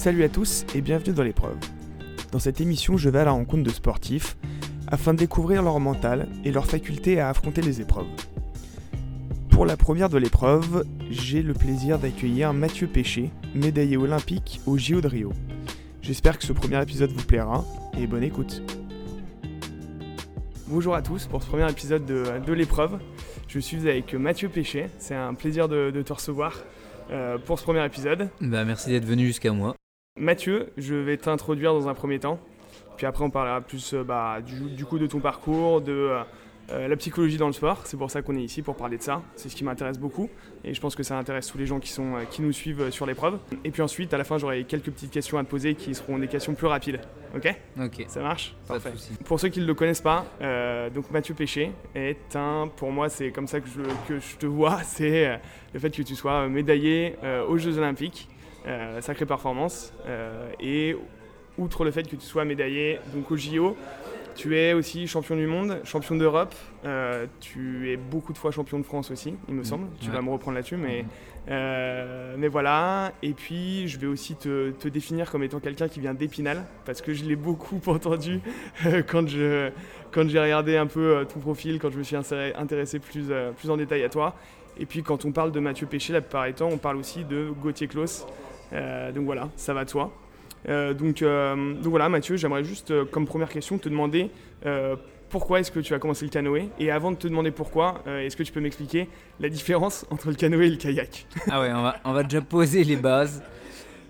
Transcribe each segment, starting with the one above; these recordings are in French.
Salut à tous et bienvenue dans l'épreuve. Dans cette émission, je vais à la rencontre de sportifs afin de découvrir leur mental et leur faculté à affronter les épreuves. Pour la première de l'épreuve, j'ai le plaisir d'accueillir Mathieu Péché, médaillé olympique au JO de Rio. J'espère que ce premier épisode vous plaira et bonne écoute. Bonjour à tous pour ce premier épisode de, l'épreuve. Je suis avec Mathieu Péché, c'est un plaisir de, te recevoir euh, pour ce premier épisode. Bah, merci d'être venu jusqu'à moi. Mathieu, je vais t'introduire dans un premier temps, puis après on parlera plus euh, bah, du, coup de ton parcours, de euh, euh, la psychologie dans le sport, c'est pour ça qu'on est ici, pour parler de ça. C'est ce qui m'intéresse beaucoup et je pense que ça intéresse tous les gens qui, sont, qui nous suivent sur l'épreuve. Et puis ensuite, à la fin, j'aurai quelques petites questions à te poser qui seront des questions plus rapides. Ok? Ok. Ça marche? Parfait. Pour ceux qui ne le connaissent pas, donc Mathieu Péché est un, pour moi, c'est comme ça que je, que je te vois, c'est le fait que tu sois médaillé aux Jeux Olympiques. Sacrée performance. et outre le fait que tu sois médaillé donc au JO, tu es aussi champion du monde, champion d'Europe. Euh, tu es beaucoup de fois champion de France aussi, il me semble. Tu vas me reprendre là-dessus, mais, euh, mais voilà. Et puis, je vais aussi te, te définir comme étant quelqu'un qui vient d'Épinal, parce que je l'ai beaucoup entendu euh, quand je quand j'ai regardé un peu ton profil, quand je me suis intéressé plus, plus en détail à toi. Et puis, quand on parle de Mathieu Péché, la plupart du temps, on parle aussi de Gauthier Klaus. donc voilà, ça va toi. Euh, donc, euh, donc, voilà, Mathieu, j'aimerais juste, euh, comme première question, te demander pourquoi est-ce que tu as commencé le canoë? Et avant de te demander pourquoi, est-ce que tu peux m'expliquer la différence entre le canoë et le kayak? Ah ouais, on va, déjà poser les bases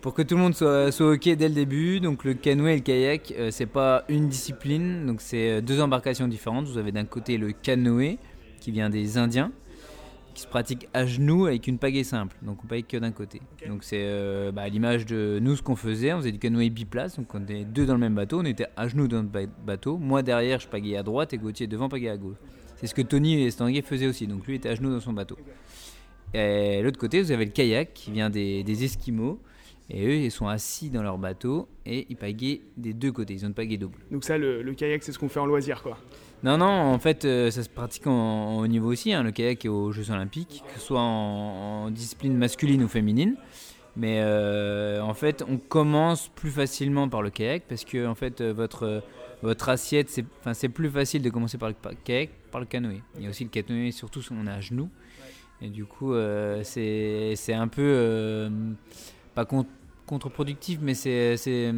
pour que tout le monde soit, OK dès le début. Donc le canoë et le kayak, c'est pas une discipline, donc c'est deux embarcations différentes. Vous avez d'un côté le canoë qui vient des Indiens qui se pratique à genoux avec une pagaie simple. Donc on paye que d'un côté. Donc c'est euh, bah, à l'image de nous ce qu'on faisait. On faisait du canoë biplace. Donc on était deux dans le même bateau. On était à genoux dans le bateau. Moi derrière, je pagayais à droite et Gauthier devant pagayait à gauche. C'est ce que Tony et Stanguet faisaient aussi. Donc lui était à genoux dans son bateau. Et l'autre côté, vous avez le kayak qui vient des, des Esquimaux. Et eux, ils sont assis dans leur bateau et ils pagaient des deux côtés. Ils ont une pagaie double. Donc ça, le, le kayak, c'est ce qu'on fait en loisir, quoi non, non, en fait, euh, ça se pratique en, au niveau aussi. Hein, le kayak aux Jeux Olympiques, que ce soit en, discipline masculine ou féminine. Mais euh, en fait, on commence plus facilement par le kayak parce que fait, euh, votre, votre assiette, c'est, c'est plus facile de commencer par le kayak, par le canoë. Il y a aussi le canoë, surtout si on est à genoux. Et du coup, c'est, c'est un peu pas contre contre-productif, mais c'est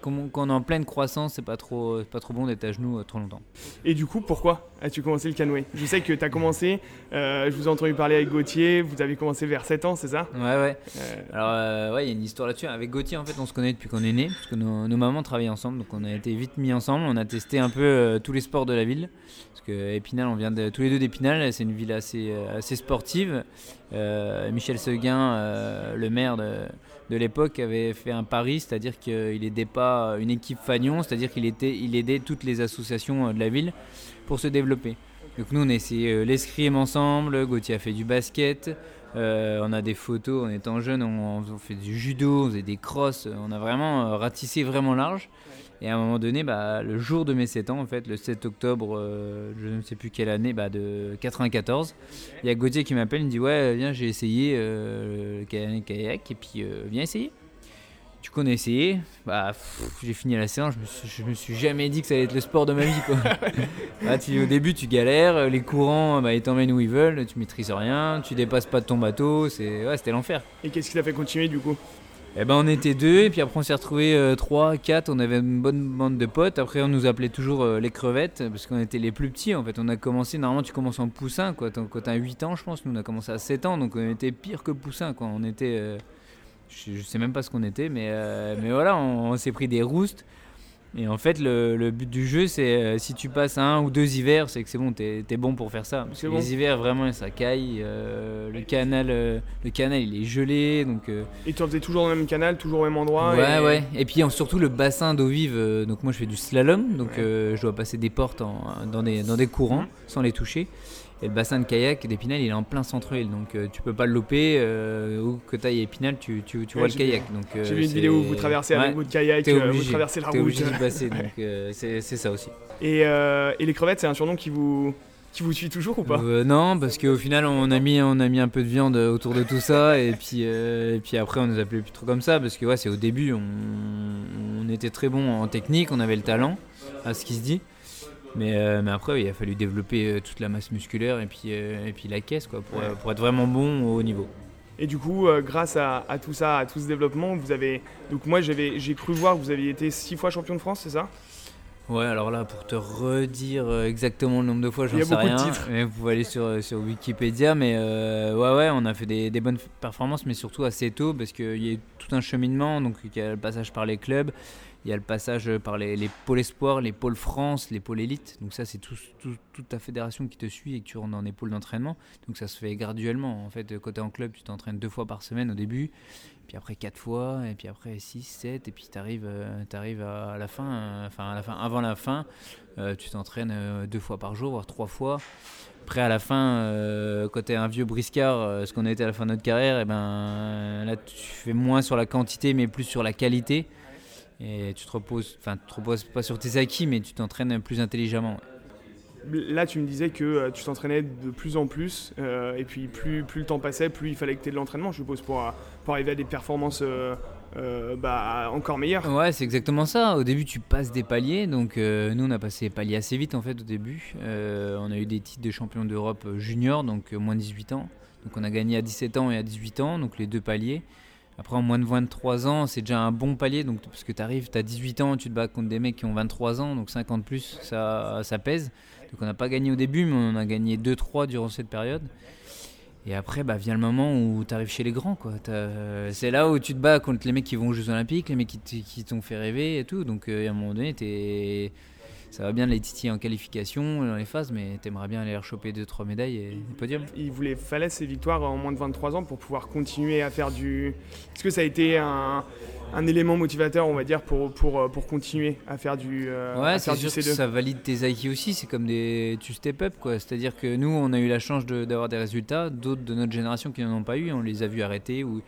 quand on est en pleine croissance, c'est pas trop, pas trop bon d'être à genoux euh, trop longtemps. Et du coup, pourquoi as-tu commencé le canoë? Je sais que tu as commencé, euh, je vous ai entendu parler avec Gauthier, vous avez commencé vers 7 ans, c'est ça? Ouais, ouais. Euh. Alors, ouais, il y a une histoire là-dessus. Avec Gauthier, en fait, on se connaît depuis qu'on est né, parce que nos, mamans travaillent ensemble, donc on a été vite mis ensemble. On a testé un peu tous les sports de la ville, parce que Épinal, on vient de, tous les deux d'Épinal, c'est une ville assez, assez sportive. Michel Seguin, le maire de de l'époque avait fait un pari, c'est-à-dire qu'il n'aidait pas une équipe Fagnon, c'est-à-dire qu'il il aidait toutes les associations euh, de la ville pour se développer. Donc nous on a essayé euh, l'escrime ensemble, Gauthier a fait du basket, euh, on a des photos en étant jeune, on, on, fait du judo, on faisait des crosses, on a vraiment ratissé vraiment large. Et à un moment donné, bah, le jour de mes 7 ans, en fait, le 7 octobre, euh, je ne sais plus quelle année, bah, de 94, il y a Gauthier qui m'appelle, il me dit Ouais, viens, j'ai essayé euh, le kayak, et puis euh, viens essayer. Du coup, on a essayé. Bah, j'ai fini la séance, je me, suis, me suis jamais dit que ça allait être le sport de ma vie. Quoi. Bah, au début, tu galères, les courants, bah, ils t'emmènent où ils veulent, tu maîtrises rien, tu dépasses pas de ton bateau, c'est, ouais, c'était l'enfer. Et qu'est-ce qui t'a fait continuer du coup? Eh ben on était deux et puis après on s'est retrouvé euh, trois, quatre, on avait une bonne bande de potes. Après on nous appelait toujours euh, les crevettes parce qu'on était les plus petits en fait. On a commencé, normalement tu commences en poussin quoi. Quand t'as 8 ans je pense, nous on a commencé à 7 ans donc on était pire que poussin quoi. On était, euh, je, sais même pas ce qu'on était mais, mais voilà on s'est pris des roustes. Et en fait, le, but du jeu, c'est euh, si tu passes un ou deux hivers, c'est que c'est bon, t'es es bon pour faire ça. Parce que les hivers, vraiment, ça caille. Euh, le, canal, euh, le canal, il est gelé. Donc, Et tu en faisais toujours dans le même canal, toujours au même endroit Ouais, et... ouais. Et puis surtout le bassin d'eau vive. donc moi, je fais du slalom. Donc je dois passer des portes dans, des, dans des courants mmh. sans les toucher. Et le bassin de kayak d'Épinal, il est en plein centre-ville, donc euh, tu peux pas le louper. Euh, où que tu ailles Épinal, tu, tu, tu vois le kayak. Euh, J'ai vu une vidéo où vous traversez avec votre kayak, vous traversez la route. obligé d'y passer, donc c'est ça aussi. Et, et, les crevettes, c'est un surnom qui vous, qui vous suit toujours ou pas? Non, parce qu'au final, on a, mis, on a mis un peu de viande autour de tout ça, et puis, et puis après, on nous appelait plus trop comme ça, parce que ouais, c'est au début, on, on était très bon en technique, on avait le talent, à ce qui se dit. Mais, mais, après, il a fallu développer toute la masse musculaire et puis, et puis la caisse quoi, pour, pour, être vraiment bon au haut niveau. Et du coup, euh, grâce à, tout ça, à tout ce développement, vous avez. Donc, moi, j'ai cru voir que vous aviez été six fois champion de France, c'est ça? Ouais, alors là, pour te redire euh, exactement le nombre de fois, j'en sais rien. Mais vous pouvez aller sur, euh, sur Wikipédia. Mais ouais, ouais, on a fait des, des, bonnes performances, mais surtout assez tôt, parce qu'il y a eu tout un cheminement. Donc, il y a le passage par les clubs. Il y a le passage par les, pôles espoirs, les pôles France, les pôles élite. Donc ça, c'est tout, toute ta fédération qui te suit et que tu rentres dans des d'entraînement. Donc ça se fait graduellement. En fait, côté en club, tu t'entraînes deux fois par semaine au début, puis après quatre fois, et puis après six, sept, et puis tu arrives, euh, à la fin, euh, enfin à la fin, avant la fin, euh, tu t'entraînes deux fois par jour, voire trois fois. Après, à la fin, côté un vieux briscard, ce qu'on a été à la fin de notre carrière, et eh ben là, tu fais moins sur la quantité, mais plus sur la qualité et tu te reposes, enfin, tu te reposes pas sur tes acquis, mais tu t'entraînes plus intelligemment. Là, tu me disais que euh, tu t'entraînais de plus en plus, euh, et puis plus, plus le temps passait, plus il fallait que tu aies de l'entraînement, je suppose, pour, pour arriver à des performances euh, bah, encore meilleures. Ouais, c'est exactement ça. Au début, tu passes des paliers. Donc, nous, on a passé des paliers assez vite, en fait, au début. on a eu des titres de champion d'Europe junior, donc moins de 18 ans. Donc, on a gagné à 17 ans et à 18 ans, donc les deux paliers. Après, en moins de 23 ans, c'est déjà un bon palier. Donc, parce que tu arrives, tu as 18 ans, tu te bats contre des mecs qui ont 23 ans, donc 50 plus, ça, ça pèse. Donc, on n'a pas gagné au début, mais on a gagné 2-3 durant cette période. Et après, bah, vient le moment où tu arrives chez les grands. quoi. C'est là où tu te bats contre les mecs qui vont aux Jeux Olympiques, les mecs qui t'ont fait rêver et tout. Donc, euh, à un moment donné, tu es ça va bien les titiller en qualification, dans les phases, mais t'aimerais bien aller choper 2-3 médailles et des podiums. Il voulait, fallait ces victoires en moins de 23 ans pour pouvoir continuer à faire du. Est-ce que ça a été un, un, élément motivateur, on va dire, pour, pour, pour continuer à faire du, euh, ouais, c'est sûr Que ça valide tes acquis aussi, c'est comme des. Tu step up, quoi. C'est-à-dire que nous, on a eu la chance d'avoir des résultats, d'autres de notre génération qui n'en ont pas eu, on les a vus arrêter ou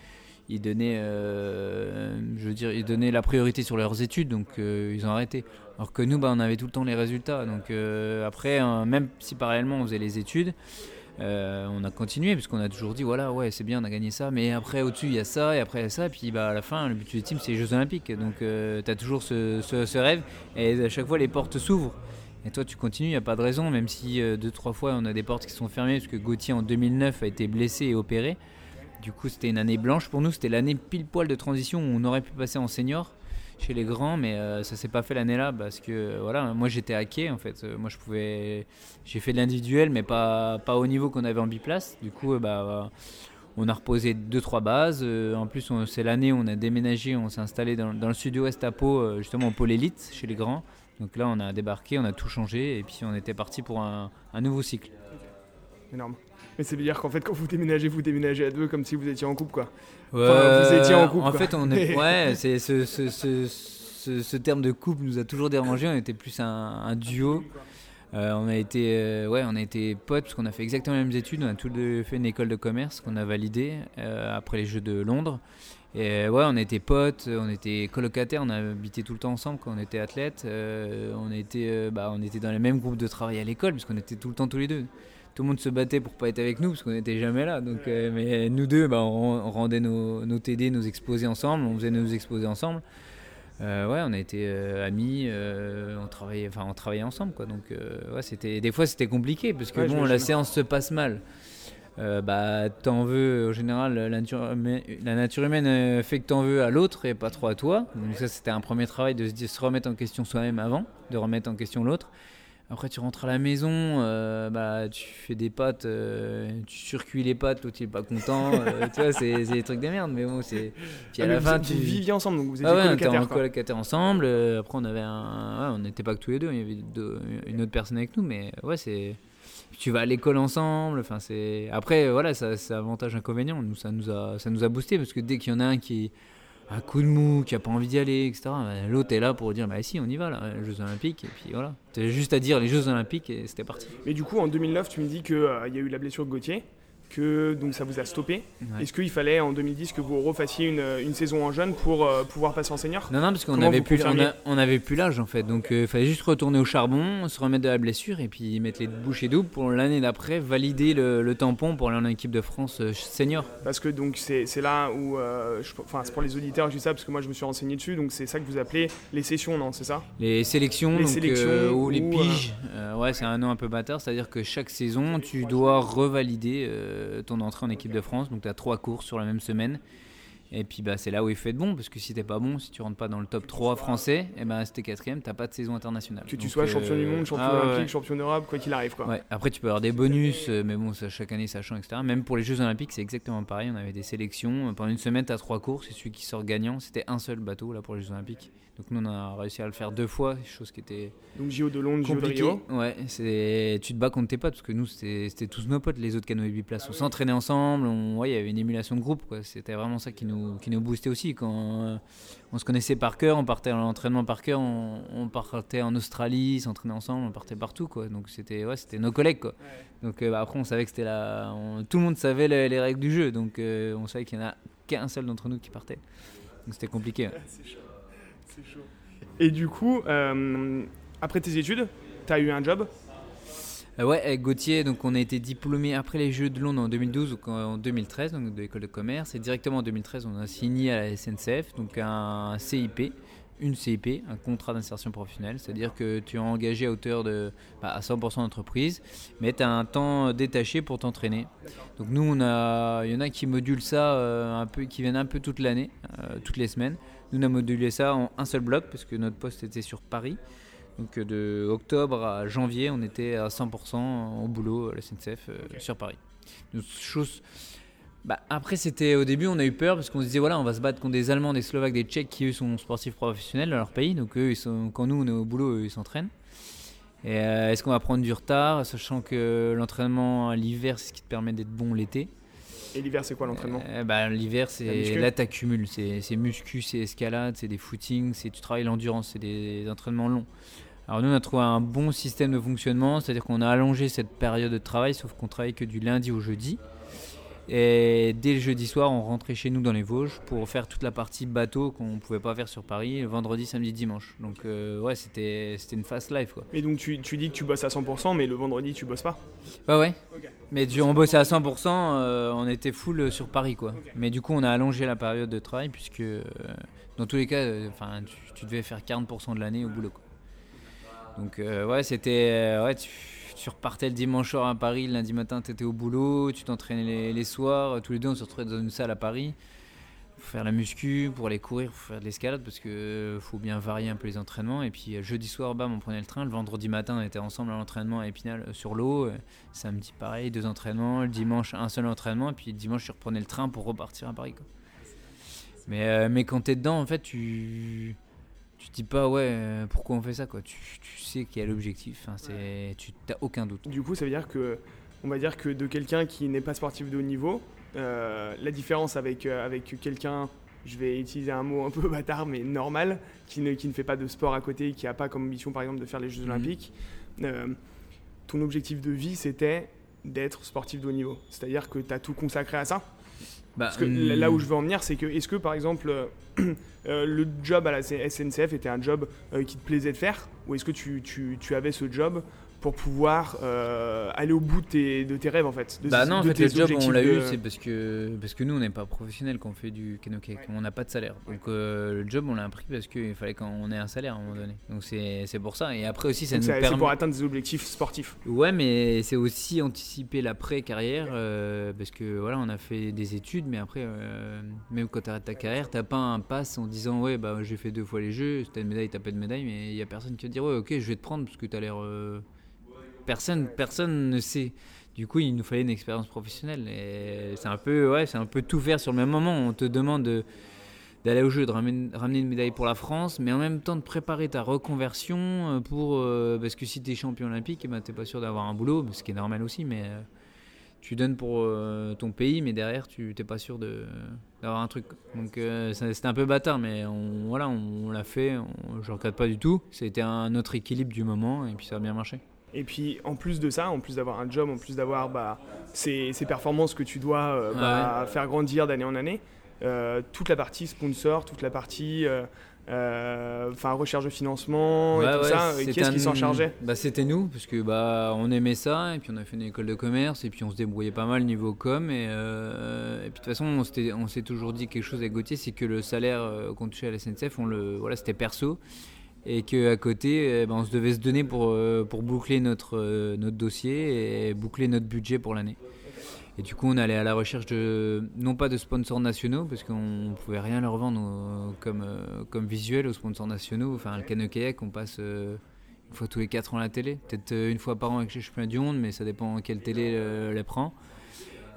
ils donnaient, euh, je veux dire, ils donnaient la priorité sur leurs études, donc euh, ils ont arrêté. Alors que nous, bah, on avait tout le temps les résultats. Donc euh, après, hein, même si parallèlement on faisait les études, on a continué puisqu'on a toujours dit voilà, ouais, c'est bien, on a gagné ça, mais après au-dessus il y a ça et après il y a ça, et puis bah, à la fin, le but team c'est les Jeux Olympiques. Donc tu as toujours ce, rêve et à chaque fois les portes s'ouvrent. Et toi, tu continues, il n'y a pas de raison, même si deux, trois fois on a des portes qui sont fermées, parce que Gauthier en 2009 a été blessé et opéré. Du coup, c'était une année blanche pour nous. C'était l'année pile poil de transition où on aurait pu passer en senior chez les grands, mais euh, ça s'est pas fait l'année-là parce que voilà, moi j'étais hacké en fait. Moi je pouvais, j'ai fait de l'individuel, mais pas pas au niveau qu'on avait en biplace. Du coup, bah on a reposé deux trois bases. Euh, en plus, c'est l'année où on a déménagé, on s'est installé dans, le sud-ouest à Pau, euh, justement au pôle élite chez les grands. Donc là, on a débarqué, on a tout changé et puis on était parti pour un, un nouveau cycle. Énorme. Mais c'est dire qu'en fait, quand vous déménagez, vous déménagez à deux comme si vous étiez en couple, quoi. vous étiez en couple. En fait, on est. Ouais, c'est ce, ce, ce, ce, terme de couple nous a toujours dérangé. On était plus un, duo. Euh, on a été, euh, ouais, on a été potes parce qu'on a fait exactement les mêmes études. On a tous deux fait une école de commerce qu'on a validée euh, après les Jeux de Londres. Et ouais, on était potes, on était colocataires, on a habité tout le temps ensemble quand on était athlètes. on était, bah, on était dans les mêmes groupes de travail à l'école puisqu'on était tout le temps tous les deux tout le monde se battait pour pas être avec nous parce qu'on n'était jamais là. Donc, euh, mais nous deux, bah, on, rendait nos, nos, TD, nos exposés ensemble, on faisait nos exposés ensemble. Euh, ouais, on a été euh, amis, on travaillait, enfin on travaillait ensemble quoi. Donc ouais, c'était des fois c'était compliqué parce que bon, la séance se passe mal. bah t'en veux en général la nature, la nature humaine fait que t'en veux à l'autre et pas trop à toi. Donc ça c'était un premier travail de se, se remettre en question soi-même avant, de remettre en question l'autre. Après, tu rentres à la maison, euh, bah, tu fais des pâtes, euh, tu surcuis les pâtes, l'autre il est pas content. Euh, tu vois, c'est des trucs de merde, mais bon, c'est. Puis à ah, la fin, tu viviez ensemble, donc vous étiez ah ouais, colocataires. ensemble. après, on avait un. Ouais, on n'était pas que tous les deux, il y avait une autre personne avec nous, mais ouais, c'est. Tu vas à l'école ensemble, enfin c'est. Après, voilà, ça, c'est avantage inconvénient. Nous, ça nous a, ça nous a boosté parce que dès qu'il y en a un qui un coup de mou, qui a pas envie d'y aller, etc. Bah, l'autre est là pour dire bah si on y va là, les Jeux Olympiques et puis voilà. T'as juste à dire les Jeux Olympiques et c'était parti. Mais du coup en 2009 tu me dis qu'il euh, y a eu la blessure de Gauthier. Que donc ça vous a stoppé. Est-ce qu'il fallait en 2010 que vous refassiez une, une saison en jeune pour euh, pouvoir passer en senior? Non, non, parce qu'on n'avait plus, on, avait plus l'âge en fait. Donc il fallait juste retourner au charbon, se remettre de la blessure et puis mettre les bouchées doubles pour l'année d'après valider le, tampon pour aller en équipe de France senior. Parce que donc c'est là où, enfin c'est pour les auditeurs, je dis ça parce que moi je me suis renseigné dessus, donc c'est ça que vous appelez les sessions, non C'est ça? Les sélections, les ou les piges. ouais, c'est un nom un peu bâtard, c'est-à-dire que chaque saison tu dois revalider euh, ton entrée en équipe de France. Donc tu as trois courses sur la même semaine. Et puis bah, c'est là où il faut être bon, parce que si t'es pas bon, si tu rentres pas dans le top 3 français, et eh ben si t'es quatrième, t'as pas de saison internationale. Que tu sois champion du monde, champion ah, olympique, champion d'Europe, quoi qu'il arrive. Quoi. Après tu peux avoir des bonus, euh, mais bon, ça, chaque année ça change, etc. Même pour les Jeux olympiques, c'est exactement pareil. On avait des sélections. Pendant une semaine, t'as trois courses, et celui qui sort gagnant, c'était un seul bateau là pour les Jeux olympiques. Donc nous on a réussi à le faire deux fois, chose qui était donc JO de Londres, JO de Rio. Ouais, c'est tu te bats contre tes potes parce que nous c'était tous nos potes, les autres canoës biplaces. On s'entraînait ensemble, on ouais, il y avait une émulation de groupe quoi. C'était vraiment ça qui nous qui nous boostait aussi quand euh, on se connaissait par cœur, on partait en entraînement par cœur, on, partait en Australie, s'entraînait ensemble, on partait partout quoi. Donc c'était ouais, nos collègues quoi. Donc euh, bah, après on savait que c'était là, tout le monde savait les, règles du jeu, donc euh, on savait qu'il y en a qu'un seul d'entre nous qui partait. Donc c'était compliqué. Et du coup, euh, après tes études, tu as eu un job? Ouais, avec Gauthier, donc on a été diplômé après les Jeux de Londres en 2012 ou en 2013, donc de l'école de commerce. Et directement en 2013, on a signé à la SNCF, donc un CIP, une CIP, un contrat d'insertion professionnelle, c'est-à-dire que tu es engagé à hauteur de bah, à 100% d'entreprise, mais tu as un temps détaché pour t'entraîner. Donc nous, il y en a qui modulent ça euh, un peu, qui viennent un peu toute l'année, toutes les semaines. Nous, on a modulé ça en un seul bloc parce que notre poste était sur Paris. Donc de octobre à janvier, on était à 100% au boulot à la SNCF euh, sur Paris. chose... Bah, après, c'était au début, on a eu peur parce qu'on se disait voilà, on va se battre contre des Allemands, des Slovaques, des Tchèques qui eux sont sportifs professionnels dans leur pays. Donc eux, ils sont, quand nous on est au boulot, eux, ils s'entraînent. Et euh, est-ce qu'on va prendre du retard, sachant que l'entraînement à l'hiver, c'est ce qui te permet d'être bon l'été? Et l'hiver, c'est quoi l'entraînement? Euh, bah, L'hiver, c'est là, tu accumules. C'est muscu, c'est escalade, c'est des footings, tu travailles l'endurance, c'est des, entraînements longs. Alors, nous, on a trouvé un bon système de fonctionnement, c'est-à-dire qu'on a allongé cette période de travail, sauf qu'on travaille que du lundi au jeudi. Et dès le jeudi soir, on rentrait chez nous dans les Vosges pour faire toute la partie bateau qu'on ne pouvait pas faire sur Paris, vendredi, samedi, dimanche. Donc euh, ouais, c'était une fast life quoi. Et donc tu, tu, dis que tu bosses à 100%, mais le vendredi tu bosses pas Bah ouais. Mais du, on bossait à 100%, euh, on était full sur Paris quoi. Mais du coup, on a allongé la période de travail puisque euh, dans tous les cas, enfin, tu, devais faire 40% de l'année au boulot quoi. Donc ouais, c'était ouais, tu, repartais le dimanche soir à Paris, le lundi matin tu étais au boulot, tu t'entraînais les, soirs, tous les deux on se retrouvait dans une salle à Paris pour faire la muscu, pour aller courir, pour faire de l'escalade parce que euh, faut bien varier un peu les entraînements. Et puis euh, jeudi soir, bam, on prenait le train. Le vendredi matin, on était ensemble à l'entraînement à Épinal euh, sur l'eau. Samedi, pareil, deux entraînements. Le dimanche, un seul entraînement. Et puis le dimanche, tu reprenais le train pour repartir à Paris. Quoi. Mais, mais quand tu es dedans, en fait, tu tu dis pas ouais euh, pourquoi on fait ça quoi. Tu, tu sais qu'il y a l'objectif enfin, c'est tu n'as aucun doute. Du coup ça veut dire que on va dire que de quelqu'un qui n'est pas sportif de haut niveau euh, la différence avec euh, avec quelqu'un je vais utiliser un mot un peu bâtard mais normal qui ne, qui ne fait pas de sport à côté qui n'a pas comme ambition par exemple de faire les Jeux mhm. Olympiques ton objectif de vie c'était d'être sportif de haut niveau. C'est à dire que tu as tout consacré à ça bah, Parce que là où hmm. je veux en venir, c'est que est-ce que par exemple euh, le job à la SNCF était un job euh, qui te plaisait de faire? Ou est-ce que tu, tu, tu, avais ce job pour pouvoir euh, aller au bout de tes, de tes rêves en fait Bah non, en fait, le job on l'a eu, c'est parce que, parce que nous on n'est pas professionnels quand on fait du canoë on n'a pas de salaire. Donc euh, le job on l'a pris parce qu'il fallait qu'on ait un salaire à un moment donné. Donc c'est pour ça. Et après aussi, ça nous permet. C'est pour atteindre des objectifs sportifs. Ouais, mais c'est aussi anticiper l'après-carrière euh, parce que voilà, on a fait des études, mais après, même quand tu arrêtes ta carrière, t'as pas un pass en disant ouais, bah j'ai fait deux fois les jeux, t'as une médaille, t'as pas de médaille, mais il y a personne qui va dire ouais, ok, je vais te prendre parce que t'as l'air personne, personne ne sait. Du coup, il nous fallait une expérience professionnelle. C'est un peu, ouais, c'est un peu tout faire sur le même moment. On te demande d'aller au jeu, de ramener, une médaille pour la France, mais en même temps de préparer ta reconversion euh, pour, euh, parce que si tu es champion olympique, eh ben, tu n'es pas sûr d'avoir un boulot, ce qui est normal aussi, mais euh, tu donnes pour ton pays, mais derrière, tu n'es pas sûr d'avoir un truc. Donc c'était un peu bâtard, mais on, voilà, on, l'a fait, je ne regrette pas du tout. C'était un autre équilibre du moment, et puis ça a bien marché. Et puis en plus de ça, en plus d'avoir un job, en plus d'avoir bah, ces, ces performances que tu dois bah, faire grandir d'année en année, toute la partie sponsor, toute la partie euh, enfin recherche de financement et tout ça. Qui est-ce qui s'en chargeait? bah, C'était nous, parce que bah, on aimait ça, et puis on a fait une école de commerce, et puis on se débrouillait pas mal niveau com. Et, euh, et puis de toute façon, on s'est toujours dit quelque chose avec Gauthier, c'est que le salaire euh, qu'on touchait à la SNCF, on le, voilà, c'était perso. Et qu'à côté, eh ben, on se devait se donner pour, pour boucler notre, notre dossier et boucler notre budget pour l'année. Et du coup, on allait à la recherche de, non pas de sponsors nationaux, parce qu'on ne pouvait rien leur vendre comme, euh, comme visuel aux sponsors nationaux. Enfin, le canoë kayak, on passe euh, une fois tous les 4 ans à la télé. Peut-être euh, une fois par an avec les championnats du monde, mais ça dépend quelle télé les prend.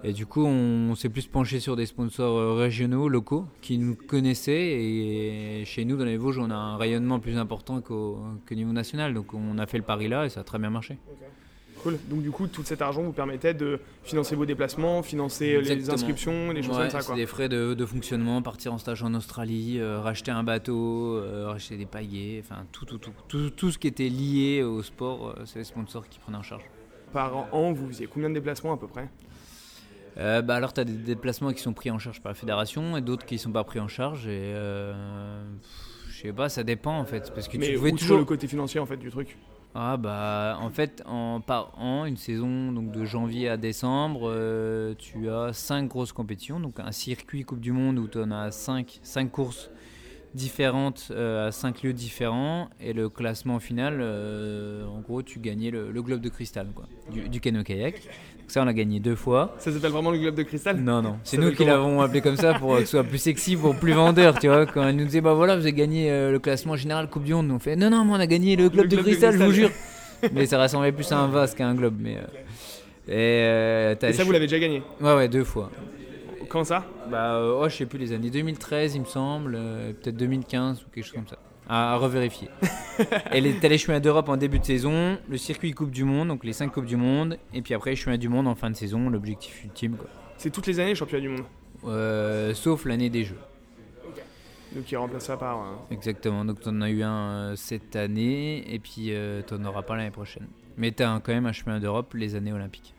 Et du coup, on, s'est plus penché sur des sponsors régionaux, locaux, qui nous connaissaient. Et chez nous, dans les Vosges, on a un rayonnement plus important qu'au niveau national. Donc on a fait le pari là et ça a très bien marché. Donc du coup, tout cet argent vous permettait de financer vos déplacements, financer les inscriptions, les choses comme ça. Quoi. Des frais de, fonctionnement, partir en stage en Australie, euh, racheter un bateau, euh, racheter des paillets, enfin tout, tout, tout, tout, ce qui était lié au sport, euh, c'est les sponsors qui prenaient en charge. Par an, vous faisiez combien de déplacements à peu près? Bah alors, tu as des déplacements qui sont pris en charge par la fédération et d'autres qui ne sont pas pris en charge. Et je sais pas, ça dépend en fait. Parce que Mais tu pouvais toujours le côté financier en fait du truc. Ah bah en fait en, par an, une saison donc de janvier à décembre, euh, tu as cinq grosses compétitions, donc un circuit Coupe du Monde où tu en as cinq, cinq courses différentes euh, à cinq lieux différents et le classement final, euh, en gros tu gagnais le, globe de cristal quoi, du, du kayak. Ça, on a gagné deux fois. Ça s'appelle vraiment le globe de cristal? Non, non. C'est nous qui l'avons appelé comme ça pour que ce soit plus sexy, pour plus vendeur, tu vois. Quand elle nous disait, bah voilà, vous avez gagné euh, le classement général Coupe du Monde, on fait, non, non, mais on a gagné le globe, de, cristal, je vous jure. mais ça ressemblait plus à un vase qu'à un globe. Mais, euh, Et, ça, vous l'avez déjà gagné? Ouais, ouais, deux fois. Quand ça? Bah, euh, oh, je sais plus, les années 2013, il me semble, peut-être 2015 ou quelque chose comme ça à, revérifier. Elle est allée chemin d'Europe en début de saison, le circuit Coupe du Monde, donc les 5 Coupes du Monde, et puis après chemin du monde en fin de saison, l'objectif ultime. C'est toutes les années championnat du monde euh, Sauf l'année des Jeux. Donc il remplace ça par. Euh, Exactement, donc tu en as eu un euh, cette année, et puis tu n'en auras pas l'année prochaine. Mais tu as quand même un chemin d'Europe les années olympiques.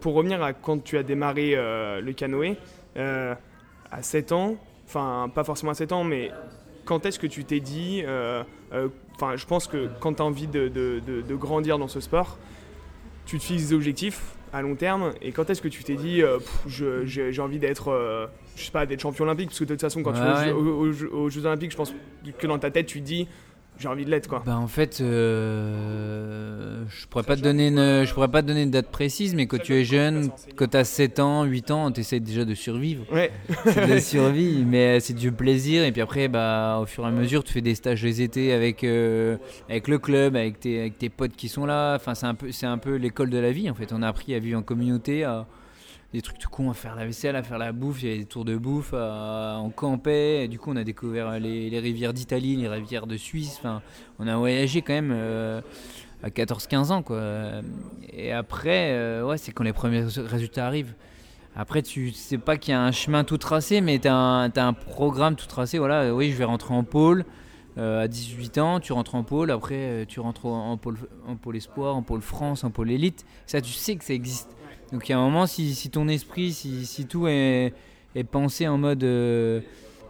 Pour revenir à quand tu as démarré le canoë, à 7 ans, enfin pas forcément à 7 ans, mais quand est-ce que tu t'es dit, euh, euh, enfin je pense que quand tu as envie de, grandir dans ce sport, tu te fixes des objectifs à long terme. Et quand est-ce que tu t'es dit euh, j'ai envie d'être je sais pas d'être champion olympique? Parce que de toute façon quand tu vas aux, aux, Jeux olympiques je pense que dans ta tête tu te dis j'ai envie de l'être quoi. Bah en fait, euh, je pourrais pas te donner une, je pourrais pas te donner une date précise, mais quand tu es jeune, quand tu as 7 ans, 8 ans, tu essaies déjà de survivre. Ouais. c'est de la survie, mais c'est du plaisir. Et puis après, bah, au fur et à mesure, tu fais des stages les étés avec, euh, avec le club, avec tes, avec tes potes qui sont là. Enfin, c'est un peu, c'est un peu l'école de la vie en fait. On a appris à vivre en communauté, à des trucs tout con à faire la vaisselle, à faire la bouffe, il y avait des tours de bouffe, on campait, et du coup on a découvert les, rivières d'Italie, les rivières de Suisse, enfin on a voyagé quand même euh, à 14-15 ans. Et après, euh, ouais, c'est quand les premiers résultats arrivent. Après, tu sais pas qu'il y a un chemin tout tracé, mais tu as, un programme tout tracé. Voilà, oui, je vais rentrer en pôle. Euh, à 18 ans, tu rentres en pôle, après tu rentres en pôle, en pôle espoir, en pôle France, en pôle élite. Ça, tu sais que ça existe. Donc il y a un moment, si, si ton esprit, si, si, tout est, est, pensé en mode euh,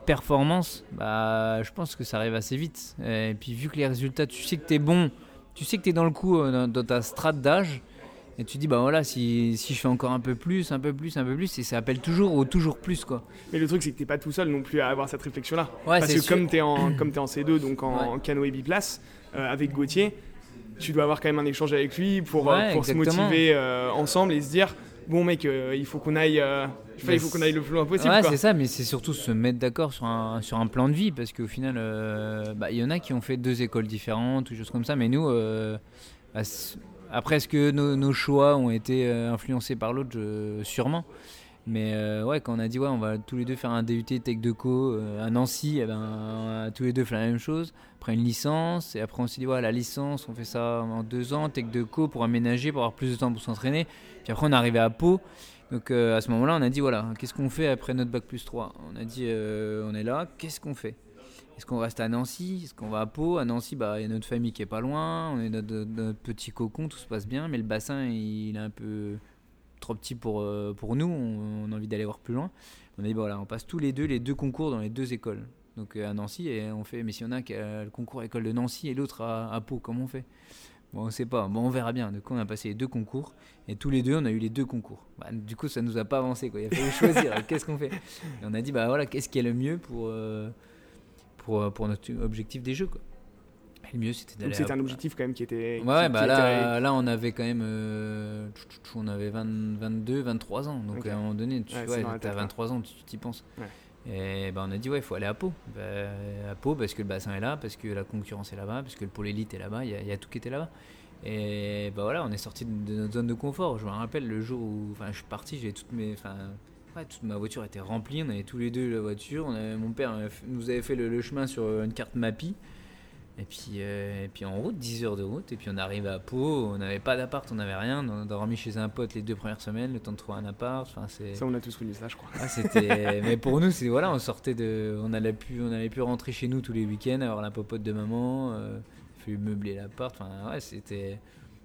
performance, bah, je pense que ça arrive assez vite. Et puis vu que les résultats, tu sais que tu es bon, tu sais que tu es dans le coup, euh, dans, ta strate d'âge, et tu dis, bah voilà, si, si, je fais encore un peu plus, un peu plus, un peu plus, et ça appelle toujours au toujours plus, quoi. Mais le truc, c'est que t'es pas tout seul non plus à avoir cette réflexion-là. Parce que comme t'es en, comme es en C2, donc en, ouais. canoë biplace, euh, avec Gauthier, tu dois avoir quand même un échange avec lui pour, euh, pour se motiver euh, ensemble et se dire bon mec euh, il faut qu'on aille il faut qu'on aille le plus loin possible ouais c'est ça mais c'est surtout se mettre d'accord sur un, sur un plan de vie parce qu'au final bah, il y en a qui ont fait deux écoles différentes ou choses comme ça mais nous après est-ce que nos, nos, choix ont été influencés par l'autre? Sûrement mais euh, ouais, quand on a dit ouais, on va tous les deux faire un DUT Tech de Co euh, à Nancy, eh ben, on a tous les deux fait la même chose. Après une licence, et après on s'est dit ouais, la licence, on fait ça en deux ans, Tech de Co pour aménager, pour avoir plus de temps pour s'entraîner. Puis après on est arrivé à Pau. Donc euh, à ce moment-là, on a dit voilà, qu'est-ce qu'on fait après notre bac plus 3 On a dit on est là, qu'est-ce qu'on fait? Est-ce qu'on reste à Nancy? Est-ce qu'on va à Pau? À Nancy, bah, il y a notre famille qui est pas loin, on est notre petit cocon, tout se passe bien, mais le bassin, il, est un peu trop petit pour, euh, pour nous, on, on a envie d'aller voir plus loin. On a dit, bon, voilà, on passe tous les deux les deux concours dans les deux écoles. Donc euh, à Nancy, et on fait, mais si on a qui a le concours à l'école de Nancy et l'autre à, à Pau, comment on fait? Bon, on sait pas. Bon, on verra bien. Du coup, on a passé les deux concours et tous les deux, on a eu les deux concours. Bah, du coup, ça nous a pas avancé. Quoi. Il a fallu choisir. qu'est-ce qu'on fait? Et on a dit, bah voilà, qu'est-ce qui est le mieux pour, euh, pour, pour notre objectif des jeux, quoi. Le mieux, c'était d'aller. C'était un objectif quand même qui était. Ouais, qui- bah qui là, là, on avait quand même. euh, on avait 20 22, 23 ans. Donc à un moment donné, tu Ouais, vois, t'as tête, quoi. 23 ans, tu t'y penses. Ouais. Et bah, on a dit, ouais, il faut aller à Pau. Bah, à Pau, parce que le bassin est là, parce que la concurrence est là-bas, parce que le pôle élite est là-bas, il y, a- il y a tout qui était là-bas. Et bah voilà, on est sorti de, notre zone de confort. Je me rappelle le jour où je suis parti, j'avais toutes mes. Enfin, ouais, toute ma voiture était remplie, on avait tous les deux la voiture. On avait, mon père fait- nous avait fait le, le chemin sur une carte Mappy. Et puis, euh, et puis en route, 10 heures de route, et puis on arrive à Pau, on n'avait pas d'appart, on n'avait rien, on a dormi chez un pote les deux premières semaines, le temps de trouver un appart, enfin c'est... Ça, on a tous connu ça, je crois. Ah, c'était... Mais pour nous, c'est voilà, on sortait de... On allait plus, on allait plus rentrer chez nous tous les week-ends, avoir la popote de maman, euh, il fallu meubler l'appart, enfin ouais, c'était...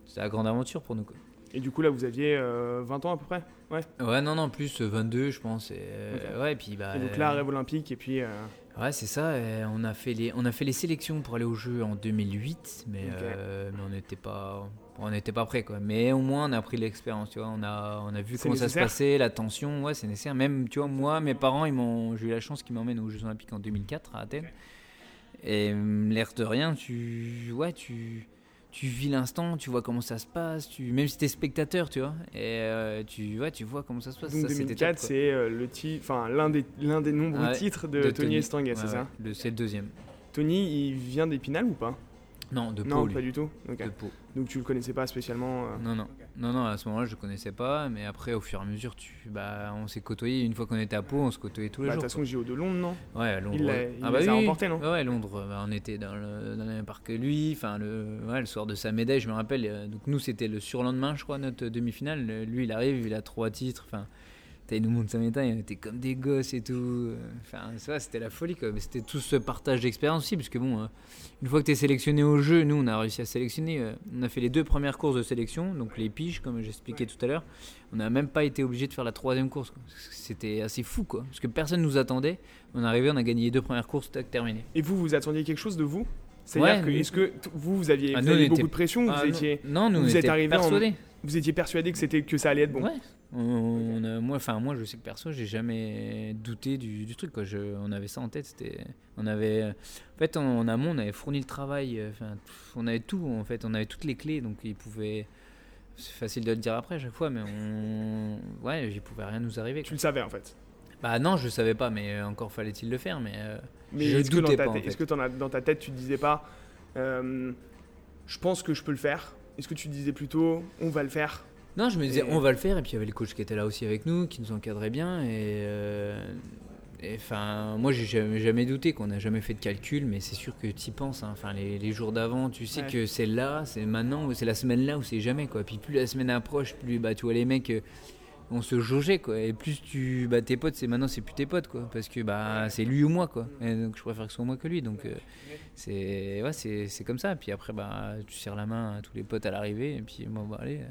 C'était la grande aventure pour nous quoi. Et du coup, là, vous aviez euh, 20 ans à peu près Ouais? Ouais, non, non, plus euh, 22 je pense, et, euh, ouais, et puis bah... Et donc là, rêve olympique, et puis. Euh, Ouais, c'est ça. et on, a fait les, on a fait les sélections pour aller au jeu en 2008, mais, euh, mais on n'était pas, on n'était pas prêt quoi. Mais au moins, on a pris l'expérience, tu vois. On a, on a vu comment ça se passait, la tension. Ouais, c'est nécessaire. Même, tu vois, moi, mes parents, ils m'ont, j'ai eu la chance qu'ils m'emmènent aux Jeux Olympiques en 2004 à Athènes. Et hum, l'air de rien, tu, ouais, tu, tu vis l'instant, tu vois comment ça se passe. Tu, même si t'es spectateur, tu vois, et euh, tu, ouais, tu vois comment ça se passe. Donc ça, c'était 2004, top, quoi. c'est euh, le ti- enfin l'un des l'un des nombreux Ouais, titres de, de Tony Estanguet, Ouais, c'est ça? Le- C'est le deuxième. Tony, il vient d'Épinal ou pas? Non, de Non, Pau, lui. pas du tout. De Pau. Donc tu le connaissais pas spécialement. euh, Non, non, non, non, à ce moment-là, je connaissais pas, mais après, au fur et à mesure, tu, bah, on s'est côtoyé. Une fois qu'on était à Pau, on se côtoyait tous les Bah, de jours. toute façon, JO de Londres, non? Ouais, à Londres. il il ah bah les a oui, remportés, non? Ouais, Londres, bah, on était dans le, dans le même parc que lui. Enfin, le, ouais, le soir de sa médaille, je me rappelle. euh, Donc, nous, c'était le surlendemain, je crois, notre demi-finale. Le- Lui, il arrive, il a trois titres. Enfin, il nous sa médaille, on était comme des gosses et tout. Enfin, ça, c'était la folie, quoi. Mais c'était tout ce partage d'expérience aussi, parce que bon, euh, une fois que t'es sélectionné au jeu, nous, on a réussi à sélectionner. euh, on a fait les deux premières courses de sélection, donc les piges, comme j'expliquais tout à l'heure. On n'a même pas été obligé de faire la troisième course. C'était assez fou, quoi. Parce que personne nous attendait. On est arrivé, on a gagné les deux premières courses, tac, terminé. Et vous, vous attendiez quelque chose de vous? C'est-à-dire Ouais, que est-ce que vous, vous aviez, Ah, vous nous, était- beaucoup de pression Ah, vous étiez, non, nous, vous on êtes était en-. Vous étiez persuadé que c'était que ça allait être bon Ouais. On moi, enfin, moi, je sais que perso, j'ai jamais douté du, du truc. Quoi. Je, on avait ça en tête. C'était, on avait, en fait, en, en amont, on avait fourni le travail. euh, Enfin, on avait tout. En fait, on avait toutes les clés, donc il pouvait. C'est facile de le dire après à chaque fois, mais on, ouais, il pouvait rien nous arriver. Tu le savais en fait. Bah non, je savais pas, mais euh, encore fallait-il le faire. Mais euh, Mais je est-ce que, dans doutais ta, pas. en tête- fait. est-ce que t'en as- dans ta tête, tu te disais pas, euh, je pense que je peux le faire Est-ce que tu disais plutôt, on va le faire Non, je me disais, Et- on va le faire. Et puis il y avait le coach qui était là aussi avec nous, qui nous encadrait bien. Et euh, et, enfin, moi, j'ai jamais, jamais douté qu'on n'a jamais fait de calcul, mais c'est sûr que tu y penses. hein. Enfin, les, les jours d'avant, tu sais Ouais. que c'est là, c'est maintenant, ou c'est la semaine là ou c'est jamais. Quoi. Puis plus la semaine approche, plus bah, tu vois les mecs. On se jaugeait quoi. Et plus tu bah tes potes c'est maintenant c'est plus tes potes quoi. Parce que bah c'est lui ou moi quoi. Et donc je préfère que ce soit moi que lui. Donc euh, c'est ouais c'est c'est comme ça. Puis après bah tu serres la main à tous les potes à l'arrivée. Et puis bon bah allez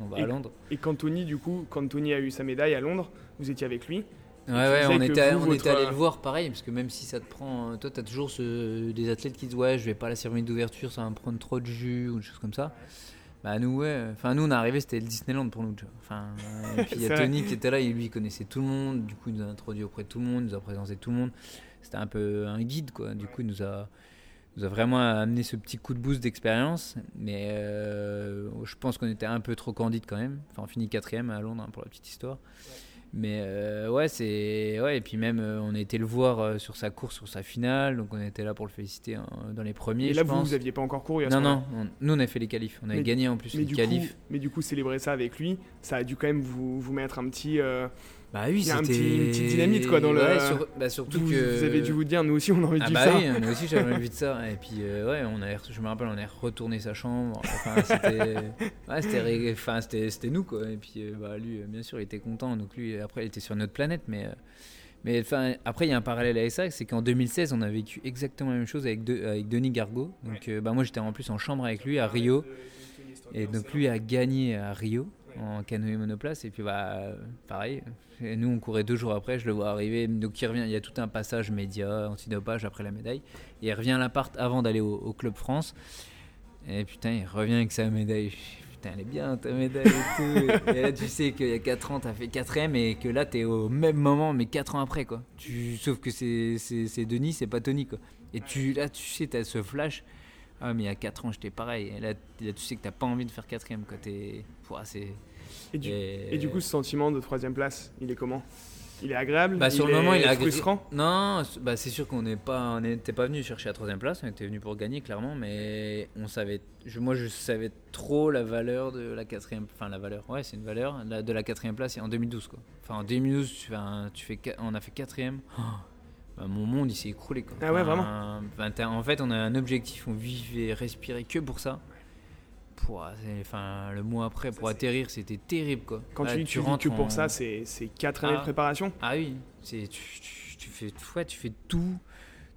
on va Et- à Londres. Et quand Tony, du coup, quand Tony a eu sa médaille à Londres, vous étiez avec lui. Ouais, ouais, on était, vous, on était allé le voir pareil, parce que même si ça te prend. Toi, t'as toujours ce, des athlètes qui disent Ouais, je vais pas à la cérémonie d'ouverture, ça va me prendre trop de jus ou des choses comme ça. Bah, nous, ouais. Enfin, nous, on est arrivé, c'était le Disneyland pour nous. Enfin, euh, et puis il y a vrai. Tony qui était là, et lui, il connaissait tout le monde. Du coup, il nous a introduit auprès de tout le monde, il nous a présenté tout le monde. C'était un peu un guide, quoi. Du coup, il nous a, nous a vraiment amené ce petit coup de boost d'expérience. Mais euh, je pense qu'on était un peu trop candide quand même. Enfin, on finit quatrième à Londres, hein, pour la petite histoire. Mais euh, ouais, c'est. Ouais, et puis même, euh, on a été le voir euh, sur sa course, sur sa finale. Donc, on était là pour le féliciter hein, dans les premiers. Et je là, vous, pense. vous aviez pas encore couru à ce Non, non, on- nous, on a fait les qualifs. On avait Mais- gagné en plus les qualifs. coup, mais du coup, célébrer ça avec lui, ça a dû quand même vous, vous mettre un petit. Bah oui, il y a un c'était. petit- une petite dynamite, quoi, dans le- sur- bah, surtout vous, que. vous avez dû vous dire, nous aussi, on a envie de Ah bah ça. oui, nous aussi j'avais envie de ça. Et puis euh, ouais, on a, je me rappelle, on a retourné sa chambre. Enfin, c'était, ouais, c'était, enfin, c'était, c'était nous quoi. Et puis euh, bah lui, bien sûr, il était content. Donc lui, après, il était sur notre planète, mais, euh, Mais enfin, après, il y a un parallèle avec ça, c'est qu'en 2016, on a vécu exactement la même chose avec, De- avec Denis Gargot. Donc, bah, moi, j'étais en plus en chambre avec lui à Rio. Et donc, lui a gagné à Rio en canoë monoplace. Et puis, bah, pareil, nous, on courait deux jours après, je le vois arriver. Donc, il revient, il y a tout un passage média, antidopage après la médaille. Il revient à l'appart avant d'aller au, Club France. Et putain, il revient avec sa médaille. Putain, elle est bien ta médaille et tout. et là, tu sais qu'il y a 4 ans, t'as fait 4ème et que là, t'es au même moment, mais 4 ans après, quoi. Tu, sauf que c'est Denis, c'est pas Tony, quoi. Et tu, là, tu sais, t'as ce flash. Ah, mais il y a 4 ans, j'étais pareil. Et là, tu sais que t'as pas envie de faire 4ème, quoi. T'es. C'est. Et du, et- et du coup, ce sentiment de troisième place, il est comment? Il est agréable? Bah, sur le moment, il est frustrant? Non, bah, c'est sûr qu'on n'était pas venu chercher la troisième place, on était venu pour gagner clairement, mais on savait, je- moi je savais trop la valeur de la quatrième, enfin la valeur, ouais c'est une valeur la- de la quatrième place en 2012 quoi. Enfin en 2012 tu fais, un- tu fais, qua- on a fait quatrième. Oh, bah, mon monde il s'est écroulé quoi. Ah ouais, enfin, t'as- en fait on a un objectif, on vivait et respirait que pour ça. Enfin, le mois après pour atterrir c'était terrible quoi. Quand Là, tu tu vis que en- pour ça, c'est 4 années Ah. de préparation? Ah oui, c'est tu, tu, tu fais ouais, tu fais tout,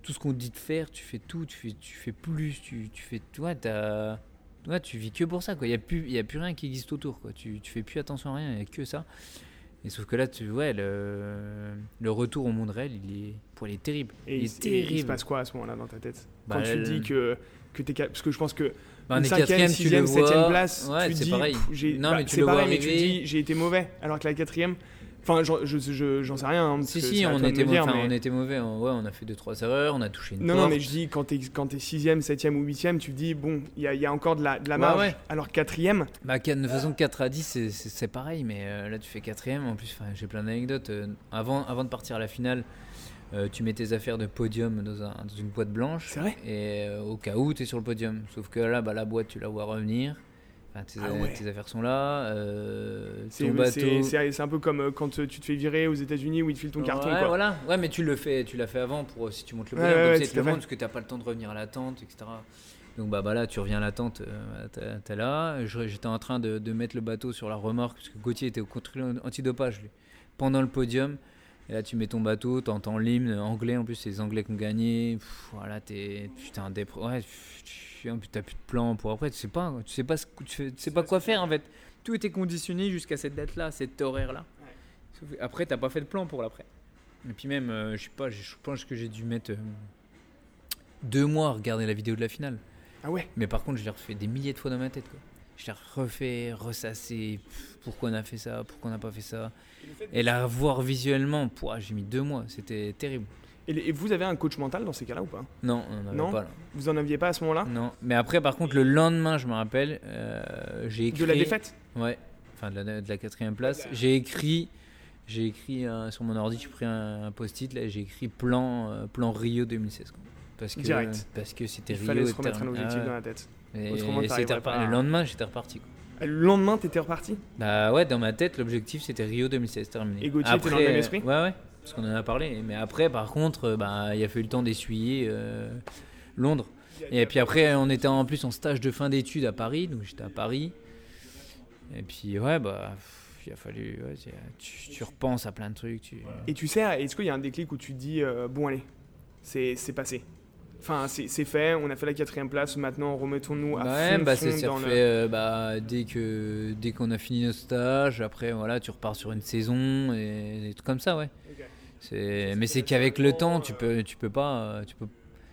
tout ce qu'on te dit de faire, tu fais tout, tu fais tu fais plus, tu, tu fais ouais, tu vis que pour ça quoi. Il y a plus il y a plus rien qui existe autour quoi. Tu, tu fais plus attention à rien, il y a que ça. Et sauf que là tu ouais le, le retour au monde réel, il est pour il est terrible. Et il est et il se terrible. passe quoi à ce moment-là dans ta tête? Bah, Quand tu dis que, que t'es. ca- Parce que je pense que. On une cinquième, sixième, septième vois. place, Ouais, tu c'est dis, pareil. Non, bah, mais tu le vois pareil, mais tu dis j'ai été mauvais, alors que la quatrième. Enfin, j'en je, je- sais rien. hein, Si si, on était, dire, mais- on était mauvais. on- Ouais, on a fait deux trois erreurs, on a touché une Non, non, porte. mais je dis, quand t'es, quand t'es sixième, septième ou huitième, tu te dis, bon, il y y a encore de la, de la Ouais, marge. ouais. Alors quatrième, Bah, quatre- de toute façon, 4 à 10, c'est- pareil, mais euh, là, tu fais quatrième. En plus, j'ai plein d'anecdotes. Euh, avant, avant de partir à la finale, euh, tu mets tes affaires de podium dans, un- dans une boîte blanche. c'est vrai Et euh, au cas où, tu es sur le podium. Sauf que là, bah, la boîte, tu la vois revenir. Enfin, tes, Ah ouais. tes affaires sont là. euh, c'est, ton bateau. c'est, un peu comme quand tu te fais virer aux États-Unis où ils te filent ton carton. Quoi. voilà. Ouais, mais tu le fais, tu l'as fait avant pour si tu montes le podium, ouais, comme le montre, parce que t'as pas le temps de revenir à la tente, etc. Donc bah, bah là, tu reviens à la tente, euh, t'es- là. J'étais en train de, de mettre le bateau sur la remorque, parce que Gauthier était au contrôle antidopage lui, pendant le podium. Et là, tu mets ton bateau, t'entends l'hymne anglais, en plus, c'est les Anglais qui ont gagné. Pff, voilà, t'es putain dépre... Ouais, plus, t'as plus de plan pour après, tu sais pas, tu sais pas, ce tu, sais pas quoi faire en fait. Tout était conditionné jusqu'à cette date-là, cet horaire-là. Que Après, t'as pas fait de plan pour l'après. Et puis même, euh, je sais pas, je pense que j'ai dû mettre euh, deux mois à regarder la vidéo de la finale. Ah ouais? Mais par contre, je l'ai refait des milliers de fois dans ma tête. Quoi. Je l'ai refait, ressassé. Pourquoi on a fait ça? Pourquoi on n'a pas fait ça? Et la voir visuellement, j'ai mis deux mois. C'était terrible. et, vous avez un coach mental dans ces cas-là ou pas? Non, on n'en avait Non? pas là. Vous en aviez pas à ce moment-là? Non. Mais après, par contre, le lendemain, je me rappelle, euh, j'ai écrit. De la défaite? Ouais. Enfin, de la, de la quatrième place. J'ai écrit. J'ai écrit sur mon ordi, j'ai pris un, un post-it là, j'ai écrit plan, euh, plan Rio 2016. quoi. Parce que, Direct. Parce que c'était Il Rio. fallait se et remettre un objectif Ah dans la tête. Et Autrement, c'était pas à- Le lendemain, j'étais reparti. quoi. Et Le lendemain, t'étais reparti? Bah ouais, dans ma tête, l'objectif c'était Rio 2016 terminé. Et Gauthier était dans le même esprit? Ouais, ouais, parce qu'on en a parlé. Mais après, par contre, euh, bah, il a fallu le temps d'essuyer euh, Londres. Et puis après, on était en plus en stage de fin d'études à Paris, donc j'étais à Paris. Et puis ouais, bah, pff, il a fallu. ouais, tu, tu repenses à plein de trucs. Tu... Et tu sais, est-ce qu'il y a un déclic où tu te dis, euh, bon allez, c'est passé? Enfin, c'est, fait, on a fait la quatrième place, maintenant remettons-nous à Ouais, fond, bah fond dans refait le... euh, bah, dès que dès qu'on a fini notre stage. Après, voilà, tu repars sur une saison et des trucs comme ça, ouais. C'est, mais c'est qu'avec le temps, tu peux, tu peux pas, euh, tu peux.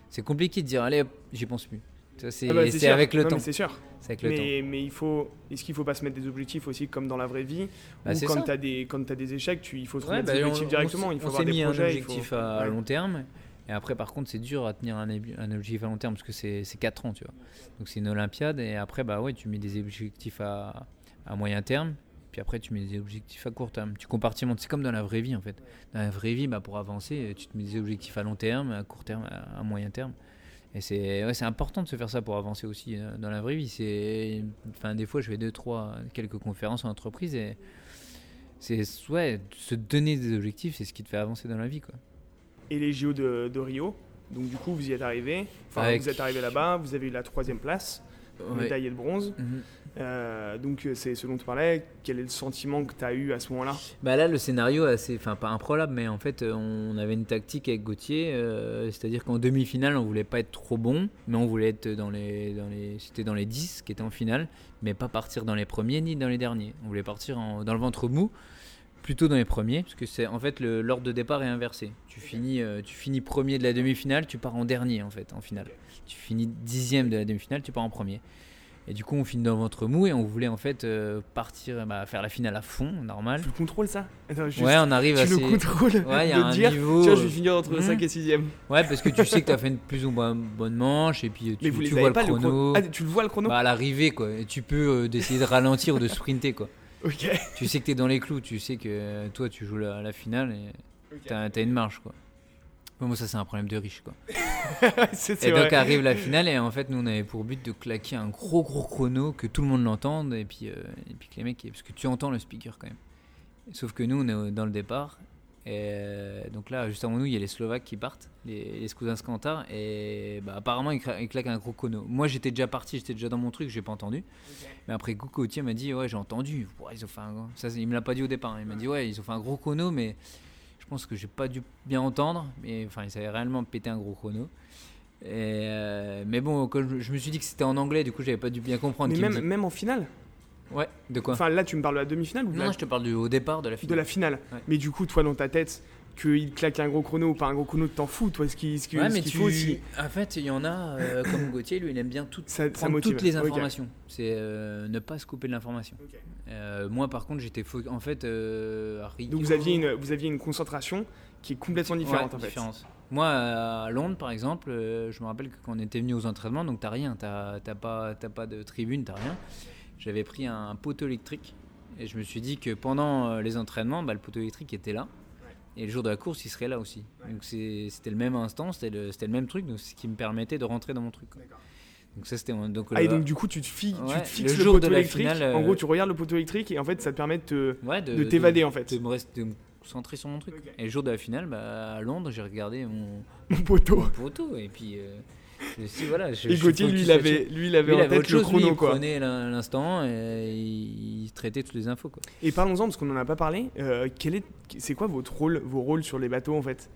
C'est compliqué de dire, allez, j'y pense plus. C'est, Ah bah, c'est avec le Non, temps. C'est sûr. C'est avec le temps. Mais, il faut, est-ce qu'il faut pas se mettre des objectifs aussi comme dans la vraie vie Bah, Ou quand tu as des quand des échecs, tu, il faut se Ouais, bah, des on- objectifs on directement. s'est- il faut on avoir des projets. un faut- objectif à Ouais. long terme. Et après, par contre, c'est dur à tenir un, ob- un objectif à long terme parce que c'est, c'est 4 ans, tu vois. Donc c'est une Olympiade et après, bah ouais, tu mets des objectifs à, moyen terme. Puis après, tu mets des objectifs à court terme. Tu compartimentes. C'est comme dans la vraie vie, en fait. Dans la vraie vie, bah, pour avancer, tu te mets des objectifs à long terme, à court terme, à, moyen terme. Et c'est, ouais, important de se faire ça pour avancer aussi euh, dans la vraie vie. Enfin, des fois, je fais deux, trois, quelques conférences en entreprise et c'est, ouais, se donner des objectifs, c'est ce qui te fait avancer dans la vie, quoi. Et les JO de, de Rio. Donc du coup, vous y êtes arrivé. Enfin, Avec- vous êtes arrivé là-bas. Vous avez eu la troisième place. Ouais. médaillé de bronze. Mhm. Euh, donc euh, c'est ce dont tu parlais. Quel est le sentiment que tu as eu à ce moment-là? Bah là, le scénario, assez, enfin pas improbable, mais en fait, euh, on avait une tactique avec Gauthier, euh, c'est-à-dire qu'en demi-finale, on voulait pas être trop bon, mais on voulait être dans les, dans les, c'était dans les 10 qui étaient en finale, mais pas partir dans les premiers ni dans les derniers. On voulait partir en- dans le ventre mou, plutôt dans les premiers, parce que c'est en fait l'ordre de départ est inversé. Tu finis, euh, tu finis premier de la demi-finale, tu pars en dernier en fait, en finale. Tu finis dixième de la demi-finale, tu pars en premier. Et du coup, on finit dans ventre mou et on voulait en fait euh, partir, bah, faire la finale à fond, normal. Tu le contrôles ça? Attends, juste, Ouais, on arrive Tu assez. le contrôles Ouais, il y a un dire niveau. Tiens, je vais finir entre Mhm. 5 et 6ème. Ouais, parce que tu sais que tu as fait une plus ou moins bonne manche et puis tu, Mais vous tu les vois le pas le chrono. Ah, tu le vois le chrono? Bah, à l'arrivée, quoi. Et tu peux euh, décider de ralentir ou de sprinter, quoi. Tu sais que tu es dans les clous, tu sais que toi, tu joues la, la finale et Ok. t'as as une marge, quoi. Bon, moi, ça, c'est un problème de riche, quoi. Et donc vrai. arrive la finale et en fait, nous, on avait pour but de claquer un gros, gros chrono, que tout le monde l'entende et puis, euh, et puis que les mecs. Parce que tu entends le speaker quand même. Sauf que nous, on est dans le départ. Et euh, donc là, juste avant nous, il y a les Slovaques qui partent, les, les Skouzanskantar, et bah, apparemment, ils, claquent un gros chrono. Moi, j'étais déjà parti, j'étais déjà dans mon truc, j'ai pas entendu. Mais après, Coucou Gauthier m'a dit, ouais, j'ai entendu. Ouais, ils ont fait un... gros- Ça, il me l'a pas dit au départ. hein. Il m'a dit, ouais, ils ont fait un gros chrono, mais je pense que j'ai pas dû bien entendre. Mais enfin, ils avaient réellement pété un gros chrono. Et, euh, mais bon, quand je, je me suis dit que c'était en anglais, du coup, j'avais pas dû bien comprendre. Mais qu'il me même, même en finale Ouais, de quoi Enfin là, tu me parles de la demi-finale ou de, Non, la, je te parle du au départ de la de finale. la finale Ouais. Mais du coup, toi, dans ta tête, qu'il claque un gros chrono ou pas un gros chrono, t'en fous, toi, ce qui- ce qui- Ouais, ce mais qu'il tu... faut aussi. En fait, il y en a, euh, comme Gauthier, lui, il aime bien tout, Ça, ça prendre toutes les informations. C'est euh, ne pas se couper de l'information. Euh, moi, par contre, j'étais fo- en fait Donc vous aviez, une, vous aviez une concentration qui est complètement différente Ouais, en fait. différence. Moi, à Londres, par exemple, je me rappelle que quand on était venu aux entraînements, donc t'as rien, t'as pas, t'as pas de tribune, t'as rien. J'avais pris un poteau électrique et je me suis dit que pendant euh, les entraînements, bah, le poteau électrique était là. Et le jour de la course, il serait là aussi. Donc c'était le même instant, c'était le, le même truc, donc ce qui me permettait de rentrer dans mon truc. quoi. Donc ça, c'était donc. Ah, et donc du coup, tu te, fi- tu Ouais, te fixes le le, jour poteau de la électrique. finale, euh, En gros, tu regardes le poteau électrique et en fait, ça te permet de ouais, t'évader en fait. de me, rester, de me concentrer sur mon truc. Et le jour de la finale, bah, à Londres, j'ai regardé mon, Mon poteau. mon poteau et puis euh, dit, voilà je, Et Gauthier, lui, il avait, lui, il avait Lui, en tête autre le chose, lui, chrono il quoi. prenait l'in- l'instant et il, traitait toutes les infos quoi. Et parlons-en parce qu'on en a pas parlé. Euh, quel est, c'est quoi votre rôle, vos rôles sur les bateaux en fait?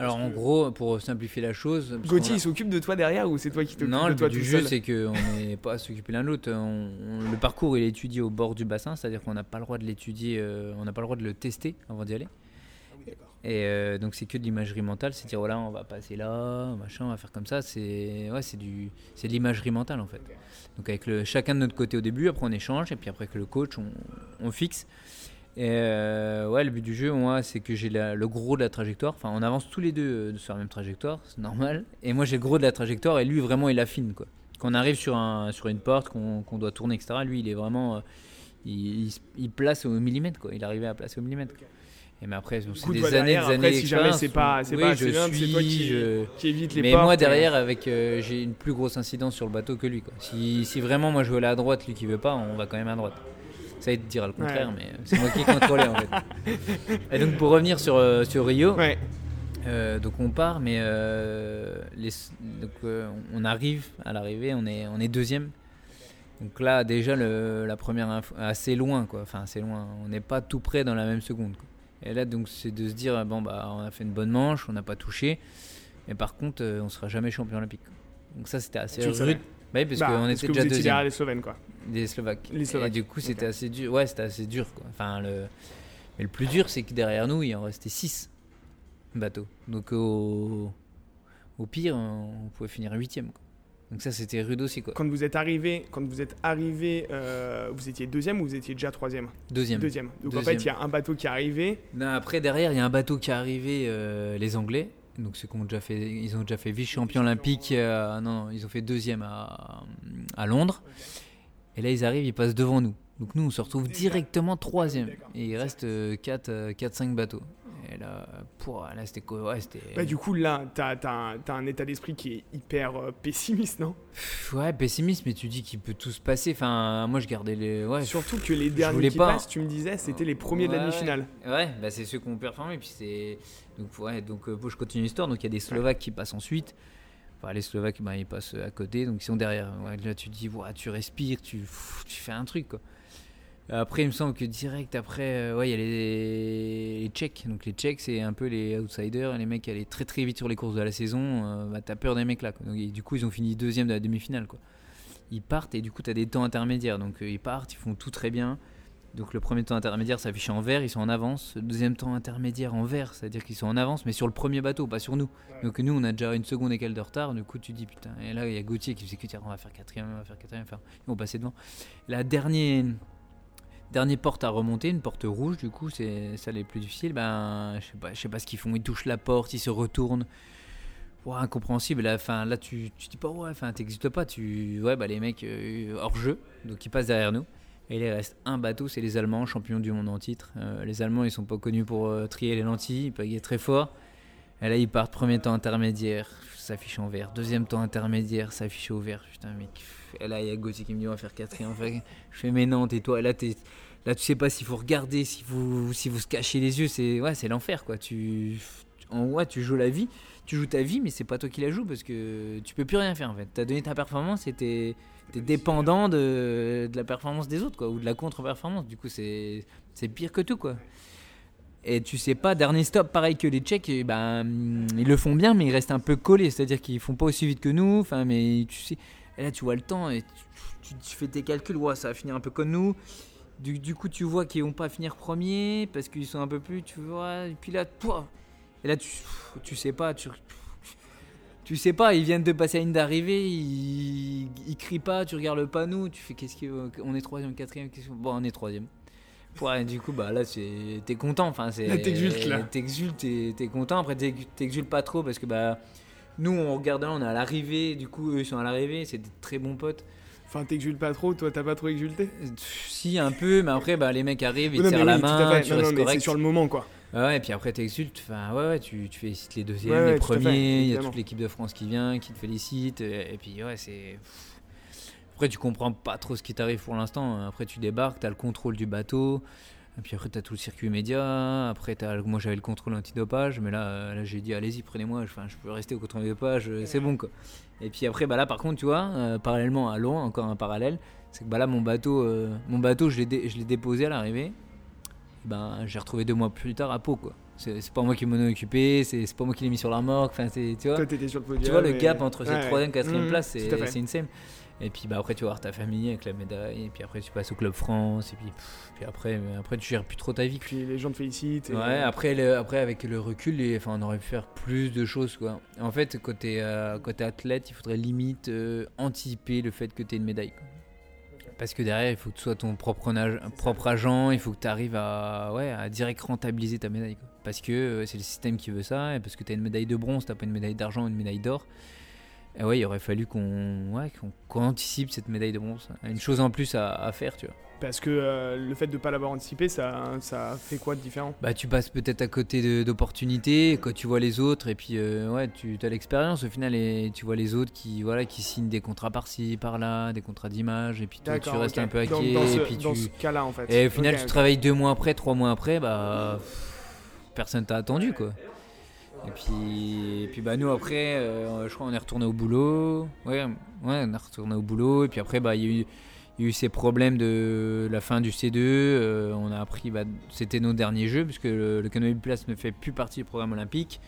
Alors en gros, pour simplifier la chose, Gauthier, il s'occupe de toi derrière ou c'est toi qui t'occupes non, le but du jeu c'est qu'on n'est pas à s'occuper l'un de l'autre. On- on- le parcours il est étudié au bord du bassin, c'est-à-dire qu'on n'a pas le droit de l'étudier, euh, on n'a pas le droit de le tester avant d'y aller. Et euh, donc c'est que de l'imagerie mentale, c'est dire voilà on va passer là, machin, on va faire comme ça. C'est ouais du c'est de l'imagerie mentale en fait. Donc avec le chacun de notre côté au début, après on échange et puis après que le coach on, on fixe. Et euh, ouais le but du jeu moi c'est que j'ai le gros de la trajectoire. Enfin on avance tous les deux euh, sur la même trajectoire, c'est normal. Et moi j'ai le gros de la trajectoire et lui vraiment il affine quoi. Quand on arrive sur un sur une porte qu'on qu'on doit tourner etc. Lui il est vraiment il place au millimètre quoi. Il arrivait à placer au millimètre. Et mais après, c'est des années, derrière, des après, années si jamais c'est pas- c'est Oui, pas c'est toi suis, qui- je- Qui évite les Mais portes. moi derrière, avec, euh, j'ai une plus grosse incidence sur le bateau que lui. Quoi. Si, si vraiment moi je veux aller à droite, lui qui veut pas, on va quand même à droite. Ça il te dira le contraire, Ouais. mais euh, c'est moi qui ai contrôlé en fait. Et donc pour revenir sur, euh, sur Rio, Ouais. euh, donc on part, mais euh, les, donc, euh, on arrive à l'arrivée, on est, on est deuxième. Donc là déjà le, la première info, assez loin quoi, enfin assez loin, on n'est pas tout près dans la même seconde. quoi. Et là donc c'est de se dire bon bah on a fait une bonne manche, on n'a pas touché, mais par contre euh, on sera jamais champion olympique. quoi. Donc ça c'était assez rude. Bah oui, parce Bah, qu'on était que déjà vous deuxième les Slovènes quoi. des Slovaques. Les Slovaques. Et du coup, c'était assez dur. Ouais, c'était assez dur. Quoi. Enfin, le... Mais le plus dur, c'est que derrière nous, il en restait 6 bateaux. Donc, au, au pire, on pouvait finir 8 Donc, ça, c'était rude aussi. Quoi. Quand vous êtes arrivé, quand vous êtes arrivé, euh, vous étiez deuxième ou vous étiez déjà troisième Deuxième. Deuxième. Donc en fait, il y a un bateau qui est arrivé. Non, après, derrière, il y a un bateau qui est arrivé, euh, les Anglais. Donc, ceux qui ont déjà fait, ils ont déjà fait vice-champion olympique. euh, non, non, ils ont fait deuxième à, à Londres. Et là, ils arrivent, ils passent devant nous. Donc, nous, on se retrouve directement troisième. Et il reste 4-5 bateaux. Et là, c'était quoi? Ouais. Bah, du coup, là, t'as as un, un état d'esprit qui est hyper euh, pessimiste, non? Ouais, pessimiste, mais tu dis qu'il peut tout se passer. Enfin, moi, je gardais les. Ouais, Surtout que les derniers qui pas. passent, tu me disais, c'était les premiers de la demi-finale. Ouais, bah c'est ceux qui ont performé. Puis c'est donc ouais, donc euh, je continue l'histoire. Donc il y a des Slovaques qui passent ensuite. les Slovaques, bah, ils passent à côté, donc ils sont derrière. là, tu te dis, tu respires, tu, tu fais un truc. Quoi. Après, il me semble que direct après, ouais, il y a les, les, Tchèques. Donc les Tchèques, c'est un peu les outsiders, les mecs qui allaient très très vite sur les courses de la saison. bah, t'as peur des mecs là. Donc, du coup, ils ont fini deuxième de la demi-finale. Quoi. Ils partent et du coup, t'as des temps intermédiaires. Donc ils partent, ils font tout très bien. Donc le premier temps intermédiaire s'affiche en vert, ils sont en avance. Le deuxième temps intermédiaire en vert, c'est-à-dire qu'ils sont en avance, mais sur le premier bateau, pas sur nous. Donc nous, on a déjà une seconde et quelques de retard. Du coup, tu dis putain. Et là, il y a Gauthier qui faisait que on va faire quatrième, on va faire quatrième, enfin, ils vont passer devant. La dernière, dernière porte à remonter, une porte rouge, du coup, c'est ça les plus difficile. Ben, je sais pas, je sais pas ce qu'ils font. Ils touchent la porte, ils se retournent. Ouais, incompréhensible. Là, fin, là tu, tu dis pas ouais, enfin, t'existes pas. Tu, ouais, bah les mecs euh, hors jeu, donc ils passent derrière nous. Et il reste un bateau, c'est les Allemands, champions du monde en titre. Euh, les Allemands, ils sont pas connus pour euh, trier les lentilles, ils peuvent très fort. Et là, ils partent premier temps intermédiaire, s'affiche en vert. Deuxième temps intermédiaire, s'affiche au vert. Putain, mec. Et là, il y a Gauthier qui me dit on va faire quatrième. je fais mais non, tais-toi. Là, es, là, tu sais pas s'il faut regarder, si vous, si vous se cachez les yeux. C'est ouais, c'est l'enfer, quoi. Tu, en ouais, tu joues la vie, tu joues ta vie, mais c'est pas toi qui la joues parce que tu peux plus rien faire en fait. T'as donné ta performance et t'es t'es dépendant de, de, la performance des autres, quoi, ou de la contre-performance. Du coup, c'est pire que tout, quoi. Et tu sais pas, dernier stop, pareil que les Tchèques, ben, ils le font bien, mais ils restent un peu collés. C'est-à-dire qu'ils font pas aussi vite que nous. Enfin, mais tu sais, et là, tu vois le temps et tu, tu, fais tes calculs. Ouais, ça va finir un peu comme nous. Du, du coup, tu vois qu'ils vont pas finir premier parce qu'ils sont un peu plus, tu vois. Et puis là, toi, et là, tu, tu sais pas, tu, tu sais pas, ils viennent de passer à une d'arrivée, ils, ils crient pas, tu regardes le panneau, tu fais qu'est-ce qu'on est troisième, quatrième, bon on est troisième. Ouais, du coup bah là t'es content, enfin t'exultes là. T'exultes, t'es content. Après t'exultes pas trop parce que bah nous on regarde là, on est à l'arrivée, du coup eux ils sont à l'arrivée, c'est des très bons potes. Enfin, t'exultes pas trop, toi t'as pas trop exulté? Si, un peu, mais après, bah, les mecs arrivent, ils te serrent la main, tu restes correct. C'est sur le moment, quoi. Ouais, et puis après t'exultes, enfin, ouais, ouais, tu, tu félicites les deuxièmes, les premiers, il y a toute l'équipe de France qui vient, qui te félicite, et, puis ouais, c'est. Après, tu comprends pas trop ce qui t'arrive pour l'instant. Après, tu débarques, t'as le contrôle du bateau, et puis après, t'as tout le circuit média. Après, as, moi j'avais le contrôle antidopage, mais là, là j'ai dit, allez-y, prenez-moi, enfin, je peux rester au contrôle antidopage, c'est bon quoi. Et puis après, bah là, par contre, tu vois, euh, parallèlement à loin, encore un parallèle, c'est que bah là, mon bateau, euh, mon bateau je l'ai déposé à l'arrivée ben, j'ai retrouvé deux mois plus tard à Pau. Quoi. C'est, pas moi qui m'en ai occupé, c'est, pas moi qui l'ai mis sur la remorque. Enfin, tu vois, Toi, sur le, podium, tu vois le gap entre cette troisième et quatrième mmh, place, c'est, c'est insane. Et puis bah, après, tu vas voir ta famille avec la médaille. Et puis après, tu passes au Club France. Et puis, puis après, après, tu gères plus trop ta vie. Puis les gens te félicitent. Ouais, après, le, après, avec le recul, enfin, on aurait pu faire plus de choses. Quoi. En fait, côté, euh, côté athlète, il faudrait limite euh, anticiper le fait que tu aies une médaille. Parce que derrière, il faut que tu sois ton propre, propre agent, il faut que tu arrives à, ouais, à direct rentabiliser ta médaille. Parce que euh, c'est le système qui veut ça, et parce que tu as une médaille de bronze, tu pas une médaille d'argent ou une médaille d'or. Et ouais, il aurait fallu qu'on ouais, qu'on anticipe cette médaille de bronze. Une chose en plus à, à faire, tu vois. Parce que euh, le fait de ne pas l'avoir anticipé, ça, ça fait quoi de différent? Bah tu passes peut-être à côté d'opportunités quand tu vois les autres et puis euh, ouais tu as l'expérience au final et tu vois les autres qui voilà qui signent des contrats par-ci par-là, des contrats d'image et puis toi tu restes un peu hacké dans, et puis dans ce cas-là en fait. Et au final tu travailles deux mois après, trois mois après, bah personne t'a attendu quoi. Et puis, et puis bah nous après, euh, je crois on est retourné au boulot. Ouais, ouais, on est retourné au boulot et puis après bah il y a eu il y a eu ces problèmes de la fin du C2. Euh, on a appris, bah, c'était nos derniers jeux, puisque le, le canoë place ne fait plus partie du programme olympique.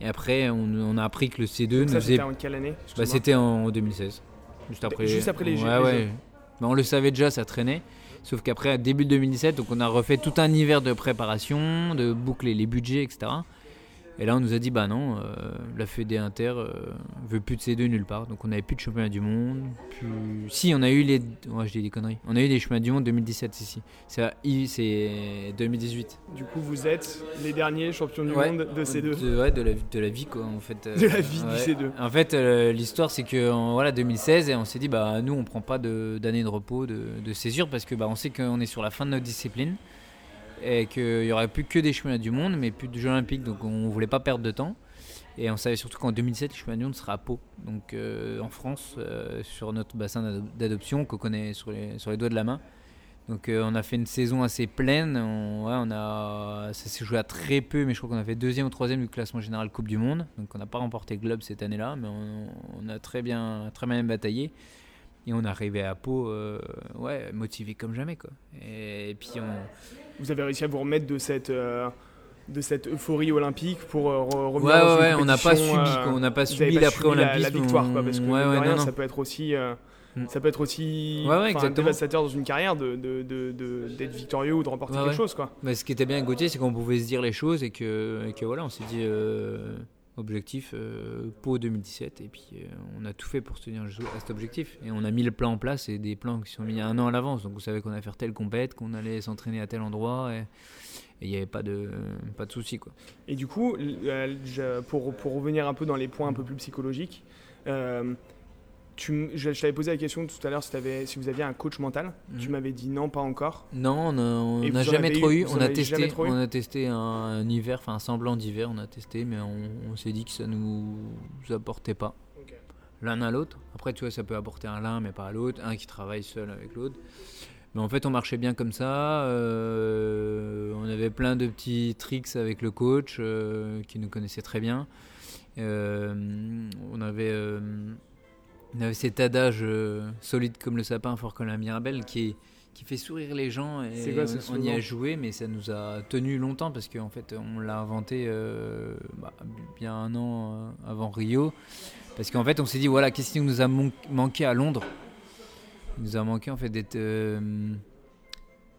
Et après, on, a appris que le C2 nous C'était en quelle année bah, C'était en 2016. Juste après, Juste après les Jeux. Ouais, bah, on le savait déjà, ça traînait. Sauf qu'après, début 2017, donc on a refait tout un hiver de préparation, de boucler les budgets, etc. Et là, on nous a dit bah non, euh, la Fédé Inter euh, veut plus de ces deux nulle part. Donc on n'avait plus de championnat du monde. Plus... Si, on a eu les. Ouais, je dis des conneries. On a eu des championnats du monde 2017 ici. C'est 2018. Du coup, vous êtes les derniers champions du monde de ces deux de, Ouais, de la, de la vie quoi, en fait. de la vie de ces deux. En fait, euh, l'histoire, c'est que voilà, 2016, et on s'est dit bah nous, on prend pas d'année de, repos, de, de césure, parce que bah, on sait qu'on est sur la fin de notre discipline et qu'il n'y aurait plus que des championnats du monde, mais plus de Jeux Olympiques, donc on voulait pas perdre de temps. Et on savait surtout qu'en 2007, le championnat du monde sera à Pau, donc euh, en France, euh, sur notre bassin d'adoption qu'on connaît sur les, sur les doigts de la main. Donc euh, on a fait une saison assez pleine. On, a, ça s'est joué à très peu, mais je crois qu'on a fait deuxième ou troisième du classement général Coupe du Monde. Donc on n'a pas remporté Globe cette année-là, mais on, on, a très bien, très bien bataillé. Et on arrivé à Pau, euh, ouais, motivé comme jamais quoi. Et, et, puis on. Vous avez réussi à vous remettre de cette. Euh, de cette euphorie olympique pour euh, revenir ouais, dans ouais, une on n'a pas subi, on n'a pas subi avez pas l'après subi la, la victoire quoi, parce que ouais, mine de ouais, rien, non, non. ça peut être aussi Mm. ça peut être aussi Ouais, ouais, dévastateur dans une carrière de, de, de, de- d'être victorieux ou de remporter Ouais, quelque chose quoi Mais ce qui était bien avec Gauthier, c'est qu'on pouvait se dire les choses et que, et que voilà, on s'est dit euh, objectif euh, Pau 2017 et puis euh, on a tout fait pour se tenir à cet objectif et on a mis le plan en place et des plans qui sont mis un an à l'avance. Donc vous savez qu'on allait faire telle compète, qu'on allait s'entraîner à tel endroit et il n'y avait pas de pas de souci quoi. Et du coup, euh, pour, pour revenir un peu dans les points un peu plus psychologiques, euh, tu je, je t'avais posé la question tout à l'heure si, vous aviez un coach mental. Mhm. Tu m'avais dit non, pas encore. Non, on n'a jamais trop eu- On a testé, on a testé un, un hiver, enfin un semblant d'hiver, on a testé, mais on, on s'est dit que ça nous apportait pas. l'un à l'autre. Après, tu vois, ça peut apporter un l'un, mais pas à l'autre. Un qui travaille seul avec l'autre. Mais en fait, on marchait bien comme ça. euh, on avait plein de petits tricks avec le coach euh, qui nous connaissait très bien. Euh, on avait. Euh, on avait cet adage euh, solide comme le sapin, fort comme la mirabelle, qui, est- qui fait sourire les gens. Et C'est quoi on, on y a joué, mais ça nous a tenu longtemps parce qu'en fait, on l'a inventé euh, bah, bien un an euh, avant Rio. Parce qu'en fait, on s'est dit, voilà, qu'est-ce qui nous a manqué à Londres? Il nous a manqué en fait d'être euh,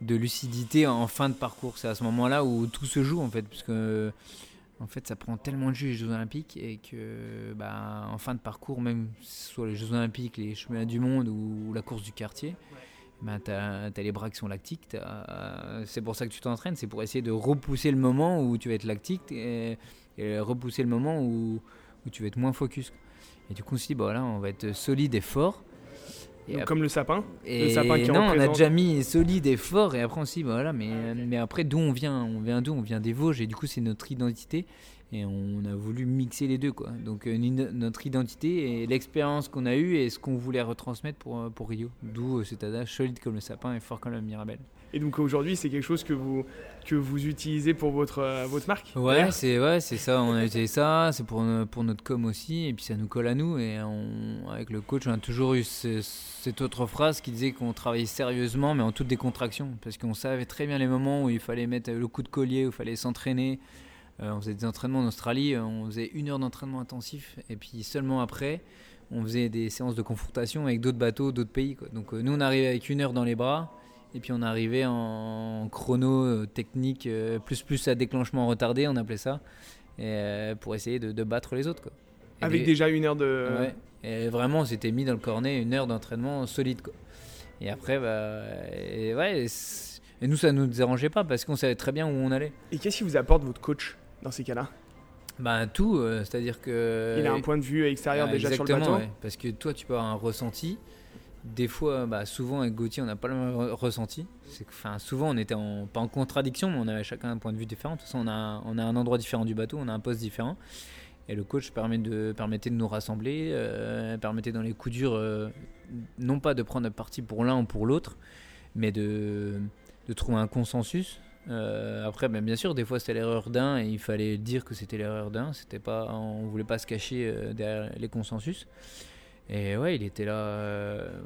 de lucidité en fin de parcours. C'est à ce moment-là où tout se joue en fait, parce que en fait, ça prend tellement de jus les Jeux Olympiques et que, bah, en fin de parcours, même soit les Jeux Olympiques, les Championnats du Monde ou la course du quartier, bah, t'as as les bras qui sont lactiques. C'est pour ça que tu t'entraînes, c'est pour essayer de repousser le moment où tu vas être lactique et, repousser le moment où, tu vas être moins focus. Et du coup, on s'est dit, voilà, on va être solide et fort. Et Donc, après- comme le sapin. et sapin qui non, on a représente- déjà mis solide et fort, et après on s'est dit, voilà, mais, mais après d'où on vient? On vient d'où? On vient des Vosges, et du coup c'est notre identité, et on a voulu mixer les deux, quoi. Donc euh, notre identité et l'expérience qu'on a eue et ce qu'on voulait retransmettre pour, euh, pour Rio. D'où euh, cet adage solide comme le sapin et fort comme la Mirabelle. Et donc aujourd'hui, c'est quelque chose que vous, que vous utilisez pour votre, euh, votre marque Ouais, c'est ouais, c'est ça. On a utilisé ça. C'est pour pour notre com aussi, et puis ça nous colle à nous. Et on, avec le coach, on a toujours eu ce- cette autre phrase qui disait qu'on travaillait sérieusement, mais en toute décontraction, parce qu'on savait très bien les moments où il fallait mettre le coup de collier, où il fallait s'entraîner. Euh, on faisait des entraînements en Australie, euh, on faisait une heure d'entraînement intensif, et puis seulement après, on faisait des séances de confrontation avec d'autres bateaux, d'autres pays. quoi. Donc euh, nous, on arrivait avec une heure dans les bras. Et puis on arrivait en chrono euh, technique euh, plus plus à déclenchement retardé, on appelait ça, et, euh, pour essayer de, de battre les autres. Quoi. Et Avec des- déjà une heure de. Ouais. Et vraiment, on s'était mis dans le cornet une heure d'entraînement solide. Quoi. Et après, bah, et ouais, et, nous, ça nous dérangeait pas parce qu'on savait très bien où on allait. Et qu'est-ce qui vous apporte votre coach dans ces cas-là? Bah, tout, euh, c'est-à-dire que. Il a un point de vue extérieur Ah, déjà sur le bateau ouais. Parce que toi, tu peux avoir un ressenti. Des fois, bah, souvent avec Gauthier, on n'a pas le même re- ressenti. Souvent, on était pas en contradiction, mais on avait chacun un point de vue différent. De toute façon, on a, on a un endroit différent du bateau, on a un poste différent. Et le coach permet de, permettait de nous rassembler, euh, permettait dans les coups durs, euh, non pas de prendre parti pour l'un ou pour l'autre, mais de, de trouver un consensus. Euh, après, ben, bien sûr, des fois c'était l'erreur d'un et il fallait dire que c'était l'erreur d'un. C'était pas, on voulait pas se cacher euh, derrière les consensus. Et ouais, il était là. euh,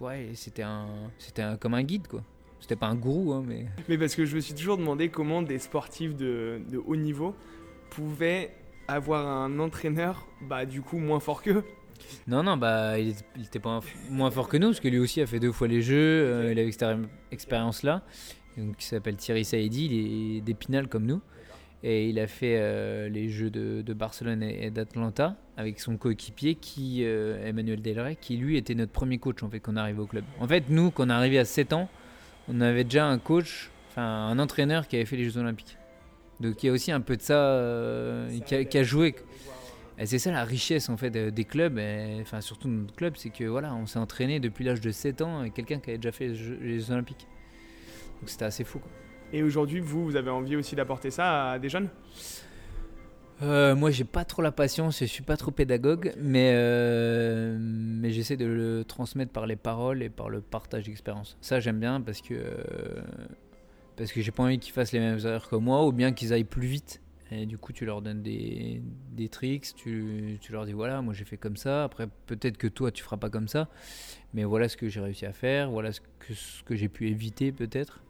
ouais, c'était un, c'était un, comme un guide quoi. C'était pas un gourou, hein, mais. Mais parce que je me suis toujours demandé comment des sportifs de, de haut niveau pouvaient avoir un entraîneur, bah du coup moins fort qu'eux. Non, non, bah, il, était pas moins fort que nous, parce que lui aussi a fait deux fois les jeux, euh, il a eu cette expérience-là. Donc, il s'appelle Thierry Saïdi, il est d'Épinal comme nous. Et il a fait euh, les jeux de, de Barcelone et, et d'Atlanta avec son coéquipier, qui, euh, Emmanuel Delray, qui lui était notre premier coach en fait, quand on arrivait au club. En fait, nous, quand on est arrivé à 7 ans, on avait déjà un coach, enfin un entraîneur qui avait fait les Jeux Olympiques. Donc il y a aussi un peu de ça, euh, qui, a, qui a joué. Et c'est ça la richesse en fait de- des clubs, et, enfin surtout notre club, c'est que voilà, on s'est entraîné depuis l'âge de 7 ans avec quelqu'un qui avait déjà fait les Jeux, les Jeux Olympiques. Donc c'était assez fou. Quoi. Et aujourd'hui, vous, vous avez envie aussi d'apporter ça à des jeunes? Euh, moi, j'ai pas trop la patience, je suis pas trop pédagogue, mais, euh, mais j'essaie de le transmettre par les paroles et par le partage d'expérience. Ça, j'aime bien parce que, euh, parce que j'ai pas envie qu'ils fassent les mêmes erreurs que moi ou bien qu'ils aillent plus vite. Et du coup, tu leur donnes des, des tricks, tu, tu leur dis voilà, moi j'ai fait comme ça. Après, peut-être que toi, tu feras pas comme ça, mais voilà ce que j'ai réussi à faire, voilà ce que, ce que j'ai pu éviter peut-être.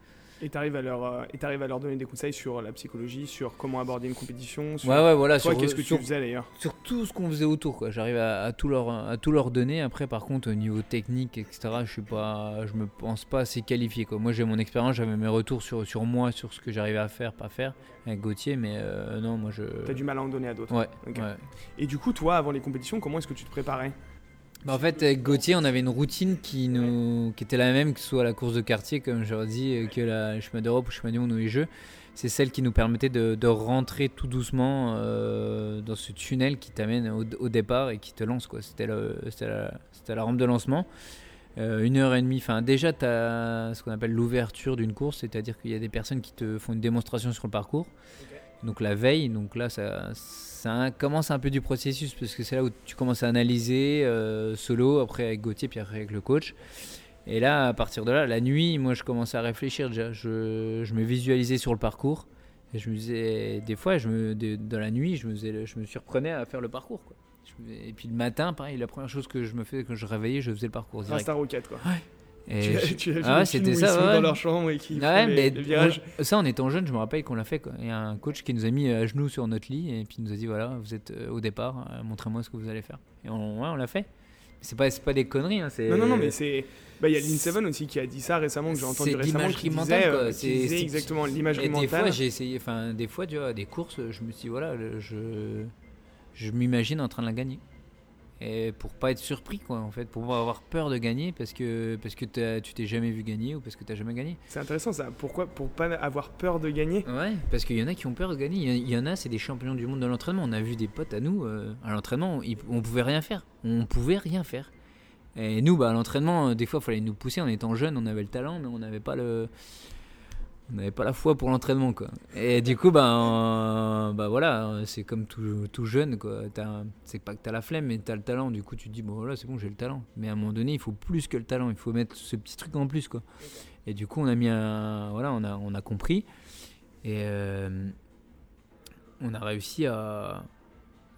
Et tu arrives, à leur, euh, et t'arrives à leur donner des conseils sur la psychologie, sur comment aborder une compétition. Sur... Ouais, ouais, voilà. Toi, sur- qu'est-ce que tu faisais d'ailleurs? sur tout ce qu'on faisait autour quoi j'arrive à, à tout leur à tout leur donner après par contre au niveau technique etc je suis pas je me pense pas assez qualifié quoi moi j'ai mon expérience j'avais mes retours sur sur moi sur ce que j'arrivais à faire pas faire avec Gauthier mais euh, non moi je T'as du mal à en donner à d'autres. ouais. Et du coup, toi, avant les compétitions, comment est-ce que tu te préparais? Bah, en fait Gauthier on avait une routine qui nous qui était la même que soit la course de quartier comme dis euh, que la chemin d'Europe ou chemin du monde ou les jeux c'est celle qui nous permettait de, rentrer tout doucement euh, dans ce tunnel qui t'amène au, départ et qui te lance. le- c'était la rampe de lancement. Euh, une heure et demie, enfin déjà tu as ce qu'on appelle l'ouverture d'une course, c'est-à-dire qu'il y a des personnes qui te font une démonstration sur le parcours. Donc la veille, donc là ça, ça commence un peu du processus parce que c'est là où tu commences à analyser euh, solo, après avec Gauthier, puis après avec le coach. Et là, à partir de là, la nuit, moi je commençais à réfléchir déjà. Je, je me visualisais sur le parcours. Et je me disais, des fois, je me, de- dans la nuit, je me, faisais je me surprenais à faire le parcours. Quoi. Et puis le matin, pareil, la première chose que je me faisais quand je réveillais, je faisais le parcours direct. Rasta Rocket, quoi. Et tu as, je- tu Ah ouais, c'était ça, ils sont ouais. dans leur chambre et qui Ouais, les, mais les virages. on- ça en étant jeune, je me rappelle qu'on l'a fait. Quoi. Il y a un coach qui nous a mis à genoux sur notre lit et puis il nous a dit voilà, vous êtes euh, au départ, euh, montrez-moi ce que vous allez faire. Et on, ouais, on l'a fait. C'est pas, pas des conneries. Hein, Non, non, non, mais c'est. Bah, il y a Lynn Seven aussi qui a dit ça récemment, que j'ai entendu récemment. mentale, euh, C'est- c'est- exactement Et l'imagerie des fois, mentale. j'ai essayé, enfin, des fois, tu vois, des courses, je me suis dit, voilà, je, je m'imagine en train de la gagner. Et pour pas être surpris, quoi, en fait, pour pas avoir peur de gagner parce que, parce que tu t'es jamais vu gagner ou parce que t'as jamais gagné. C'est intéressant ça. Pourquoi Pour pas avoir peur de gagner? Ouais, parce qu'il y en a qui ont peur de gagner. Il y en- a, c'est des champions du monde de l'entraînement. On a vu des potes à nous, euh, à l'entraînement, on pouvait rien faire. On pouvait rien faire. Et nous, bah, à l'entraînement, euh, des fois, il fallait nous pousser. En étant jeune, on avait le talent, mais on n'avait pas le. On n'avait pas la foi pour l'entraînement, quoi. Et du coup, euh, bah voilà, c'est comme tout, jeune, quoi. C'est pas que t'as la flemme, mais t'as le talent. Du coup, tu te dis, bon, voilà, c'est bon, j'ai le talent. Mais à un moment donné, il faut plus que le talent. Il faut mettre ce petit truc en plus, quoi. Et du coup, on a mis. Voilà, on a, on a compris. Et euh, on a réussi à,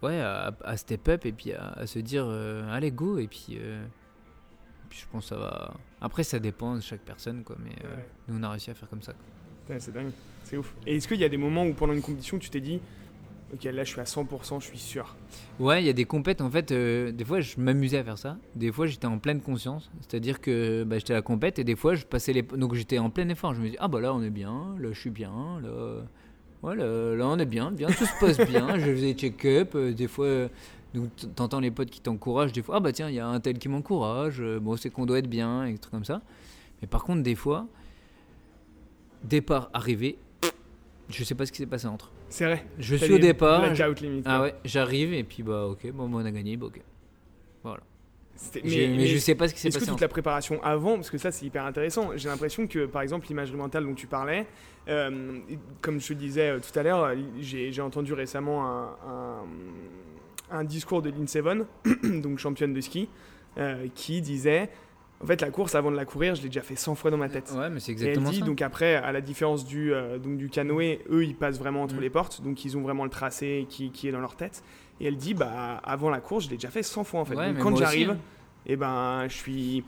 ouais, à, step up et puis à, se dire euh, allez go et puis, puis je pense que ça va. Après ça dépend de chaque personne quoi, mais euh, Ouais. nous on a réussi à faire comme ça. C'est dingue. C'est ouf. Et est-ce qu'il y a des moments où pendant une compétition, tu t'es dit Ok, là je suis à 100%, je suis sûr? Ouais, il y a des compètes en fait. euh, des fois je m'amusais à faire ça. Des fois j'étais en pleine conscience, c'est-à-dire que bah, j'étais à la compète et des fois je passais les donc j'étais en plein effort. Je me dis ah bah là on est bien, là je suis bien, là. Ouais, là, là, on est bien, bien, tout se passe bien. je faisais check-up, euh, des fois, donc t'entends les potes qui t'encouragent, des fois, ah bah tiens, il y a un tel qui m'encourage, euh, bon, c'est qu'on doit être bien, et des trucs comme ça. Mais par contre, des fois, départ, arrivé, je sais pas ce qui s'est passé entre. C'est vrai. Je suis au départ, limite. ah ouais, j'arrive, et puis bah ok, bon, on a gagné, bah ok. C'était- J'ai- Mais, je sais pas ce qui s'est Est-ce que passé toute entre. la préparation avant, parce que ça c'est hyper intéressant, j'ai l'impression que par exemple l'imagerie mentale dont tu parlais, euh, comme je te disais euh, tout à l'heure, j'ai j'ai entendu récemment un, un- un discours de Lynn Seven, donc championne de ski, euh, qui disait en fait la course avant de la courir, je l'ai déjà fait 100 fois dans ma tête. Ouais, mais c'est Et elle exactement dit ça. donc après, à la différence du, euh, donc du canoë, eux ils passent vraiment entre Mm. les portes, donc ils ont vraiment le tracé qui, qui est dans leur tête. Et elle dit bah avant la course, je l'ai déjà fait 100 fois en fait. Ouais, donc mais quand j'arrive, hein. et ben je suis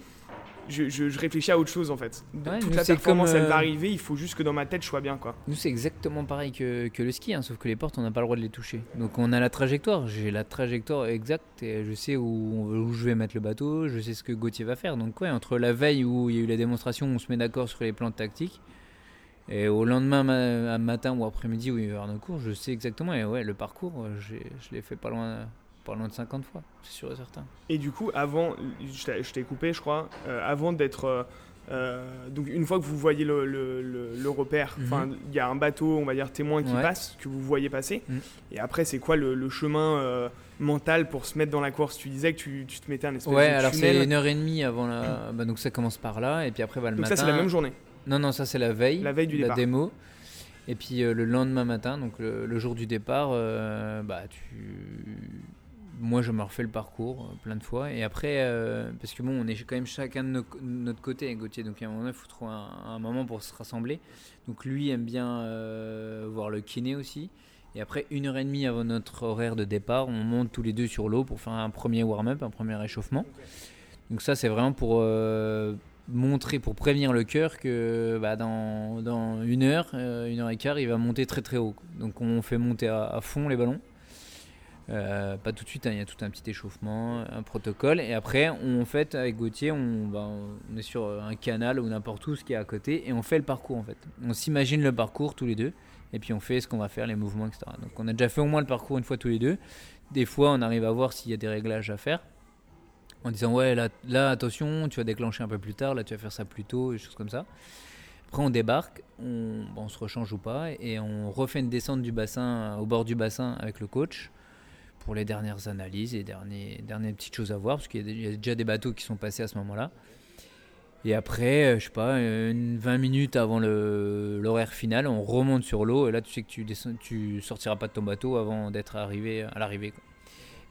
je, je- je réfléchis à autre chose en fait. Ouais, Toute la c'est performance comme, elle euh, va arriver, il faut juste que dans ma tête je sois bien quoi. Nous, c'est exactement pareil que, que le ski, hein, sauf que les portes, on n'a pas le droit de les toucher. Donc, on a la trajectoire. J'ai la trajectoire exacte et je sais où, où je vais mettre le bateau, je sais ce que Gauthier va faire. Donc, ouais, entre la veille où il y a eu la démonstration, on se met d'accord sur les plans tactiques, et au lendemain ma- à matin ou après-midi où il va y avoir nos cours, je sais exactement. Et ouais, le parcours, je l'ai fait pas loin, pas loin de 50 fois, c'est sûr et certain. Et du coup avant, je t'ai- coupé je crois, euh, avant d'être euh, euh, donc une fois que vous voyez le, le- le- le repère, Mhm. il y a un bateau on va dire témoin qui Ouais. passe que vous voyez passer. Mhm. Et après c'est quoi le, chemin euh, mental pour se mettre dans la course? Tu disais que tu, tu te mettais un espèce Ouais, de alors c'est une heure et demie avant la. Bah, donc, ça commence par là, et puis après, bah, le Donc matin. ça c'est la même journée? Non, non, ça c'est la veille. La veille du départ. démo. Et puis le lendemain matin, donc le, jour du départ, bah, tu... moi je me refais le parcours plein de fois. Et après, parce que bon, on est quand même chacun de, notre côté avec Gauthier, donc a un moment, il faut trouver un, moment pour se rassembler. Donc lui aime bien voir le kiné aussi. Et après, une heure et demie avant notre horaire de départ, on monte tous les deux sur l'eau pour faire un premier warm-up, un premier réchauffement. Donc ça, c'est vraiment pour euh, montrer, pour prévenir le cœur que bah, dans, dans, une heure, euh, une heure et quart, il va monter très très haut. Donc on fait monter à, fond les ballons. Euh, pas tout de suite, hein, il y a tout un petit échauffement, un protocole. Et après, on fait avec Gauthier, on, bah, on est sur un canal ou n'importe où ce qui est à côté et on fait le parcours en fait. On s'imagine le parcours tous les deux et puis on fait ce qu'on va faire, les mouvements, etc. Donc on a déjà fait au moins le parcours une fois tous les deux. Des fois, on arrive à voir s'il y a des réglages à faire. En disant, ouais, là, attention, tu vas déclencher un peu plus tard, là, tu vas faire ça plus tôt, des choses comme ça. Après, on débarque, on, on se rechange ou pas, et on refait une descente du bassin, au bord du bassin avec le coach pour les dernières analyses et dernières, dernières petites choses à voir, parce qu'il y, a déjà des bateaux qui sont passés à ce moment-là. Et après, euh, je sais pas, une 20 minutes avant l'horaire final, on remonte sur l'eau et là tu sais que tu descends, tu sortiras pas de ton bateau avant d'être arrivé à l'arrivée.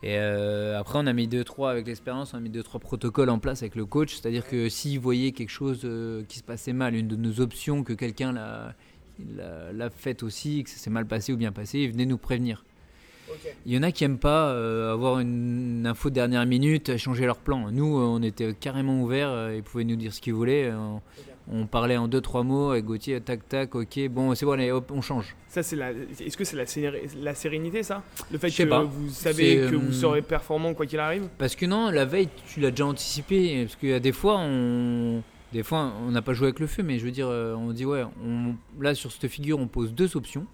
Et euh, après, on a mis 2-3 avec l'expérience, on a mis 2-3 protocoles en place avec le coach. C'est-à-dire que s'il voyait quelque chose euh, qui se passait mal, une de nos options, que quelqu'un l'a fait aussi, que ça s'est mal passé ou bien passé, il venait nous prévenir. Il y en a qui n'aiment pas euh, avoir une, info de dernière minute, changer leur plan. Nous, euh, on était carrément ouverts, euh, ils pouvaient nous dire ce qu'ils voulaient. On, parlait en deux, trois mots avec Gauthier, tac, tac, ok, bon, c'est bon, allez, hop, on change. Ça, c'est la... Est-ce que c'est la, la, sérénité, ça? Le fait que vous savez que vous serez performant quoi qu'il arrive? Parce que non, la veille, tu l'as déjà anticipé. Parce qu'il y a des fois, on. Des fois, on n'a pas joué avec le feu, mais je veux dire, on dit ouais, on, là sur cette figure, on pose deux options.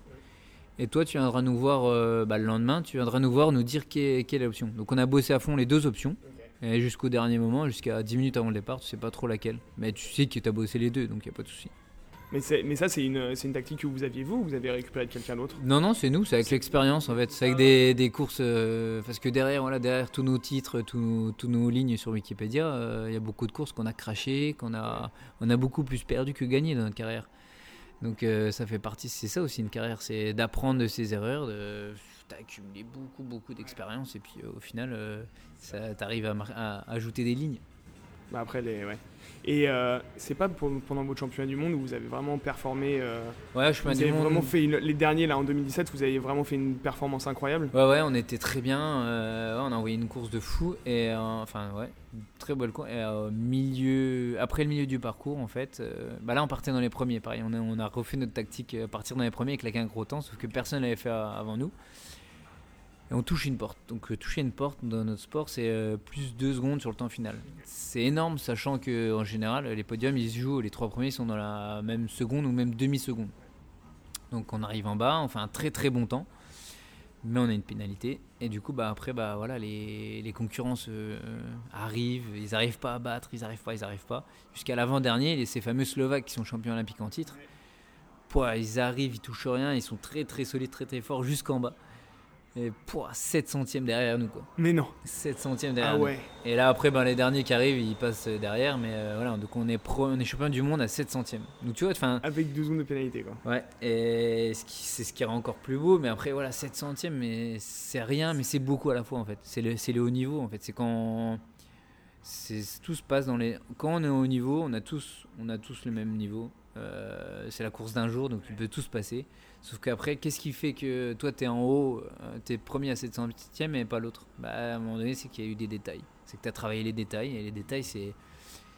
Et toi, tu viendras nous voir euh, bah, le lendemain, tu viendras nous voir, nous dire quelle, est l'option. Donc on a bossé à fond les deux options. Et jusqu'au dernier moment, jusqu'à 10 minutes avant le départ, tu sais pas trop laquelle. Mais tu sais que tu as bossé les deux, donc il n'y a pas de souci. Mais, mais ça, c'est une, une, tactique que vous aviez vous ou vous avez récupéré de quelqu'un d'autre? Non, non, c'est nous, c'est avec l'expérience en fait. C'est avec des, des courses. Euh, parce que derrière, voilà, derrière tous nos titres, tous, tous nos lignes sur Wikipédia, euh, il y a beaucoup de courses qu'on a crachées, qu'on a, on a beaucoup plus perdu que gagné dans notre carrière. Donc euh, ça fait partie, c'est ça aussi une carrière, c'est d'apprendre de ses erreurs, de accumulé beaucoup beaucoup d'expérience et puis euh, au final euh, ça t'arrive à, à, ajouter des lignes. Bah après les ouais. Et euh, c'est pas pendant votre championnat du monde où vous avez vraiment performé. Euh, ouais, je vous avez vraiment fait les derniers là en 2017, vous avez vraiment fait une performance incroyable. Ouais, ouais, on était très bien. On a envoyé une course de fou et enfin ouais, très belle. Et milieu, après le milieu du parcours en fait, bah là on partait dans les premiers. Pareil, on a, refait notre tactique partir dans les premiers avec un gros temps, sauf que personne l'avait fait avant nous on touche une porte. Donc euh, toucher une porte dans notre sport, c'est euh, plus 2 secondes sur le temps final. C'est énorme, sachant que en général, les podiums, ils se jouent, les trois premiers sont dans la même seconde ou même demi-seconde. Donc on arrive en bas, on fait un très très bon temps, mais on a une pénalité. Et du coup, bah, après, bah, les, les concurrents arrivent, ils n'arrivent pas à battre, ils n'arrivent pas, ils n'arrivent pas. Jusqu'à l'avant-dernier, ces fameux Slovaques qui sont champions olympiques en titre, ils arrivent, ils touchent rien, ils sont très très solides, très très forts jusqu'en bas. Et pour 7 centièmes derrière nous quoi. Mais non. 7 centièmes derrière. Ah ouais. Et là après ben, les derniers qui arrivent ils passent derrière mais euh, voilà donc on est pro, on est champion du monde à 7 centièmes. Donc tu vois enfin avec 2 secondes de pénalité quoi. Ouais et c'est ce qui rend encore plus beau mais après voilà 7 centièmes mais c'est rien mais c'est beaucoup à la fois en fait. C'est le, le haut niveau en fait c'est quand tout se passe dans les quand on est au haut niveau on a tous on a tous le même niveau euh, c'est la course d'un jour, donc il peut tout se passer. Sauf qu'après, qu'est-ce qui fait que toi, tu es en haut, euh, tu es premier à 700e et pas l'autre? Bah, À un moment donné, c'est qu'il y a eu des détails. C'est que tu as travaillé les détails, et les détails, c'est,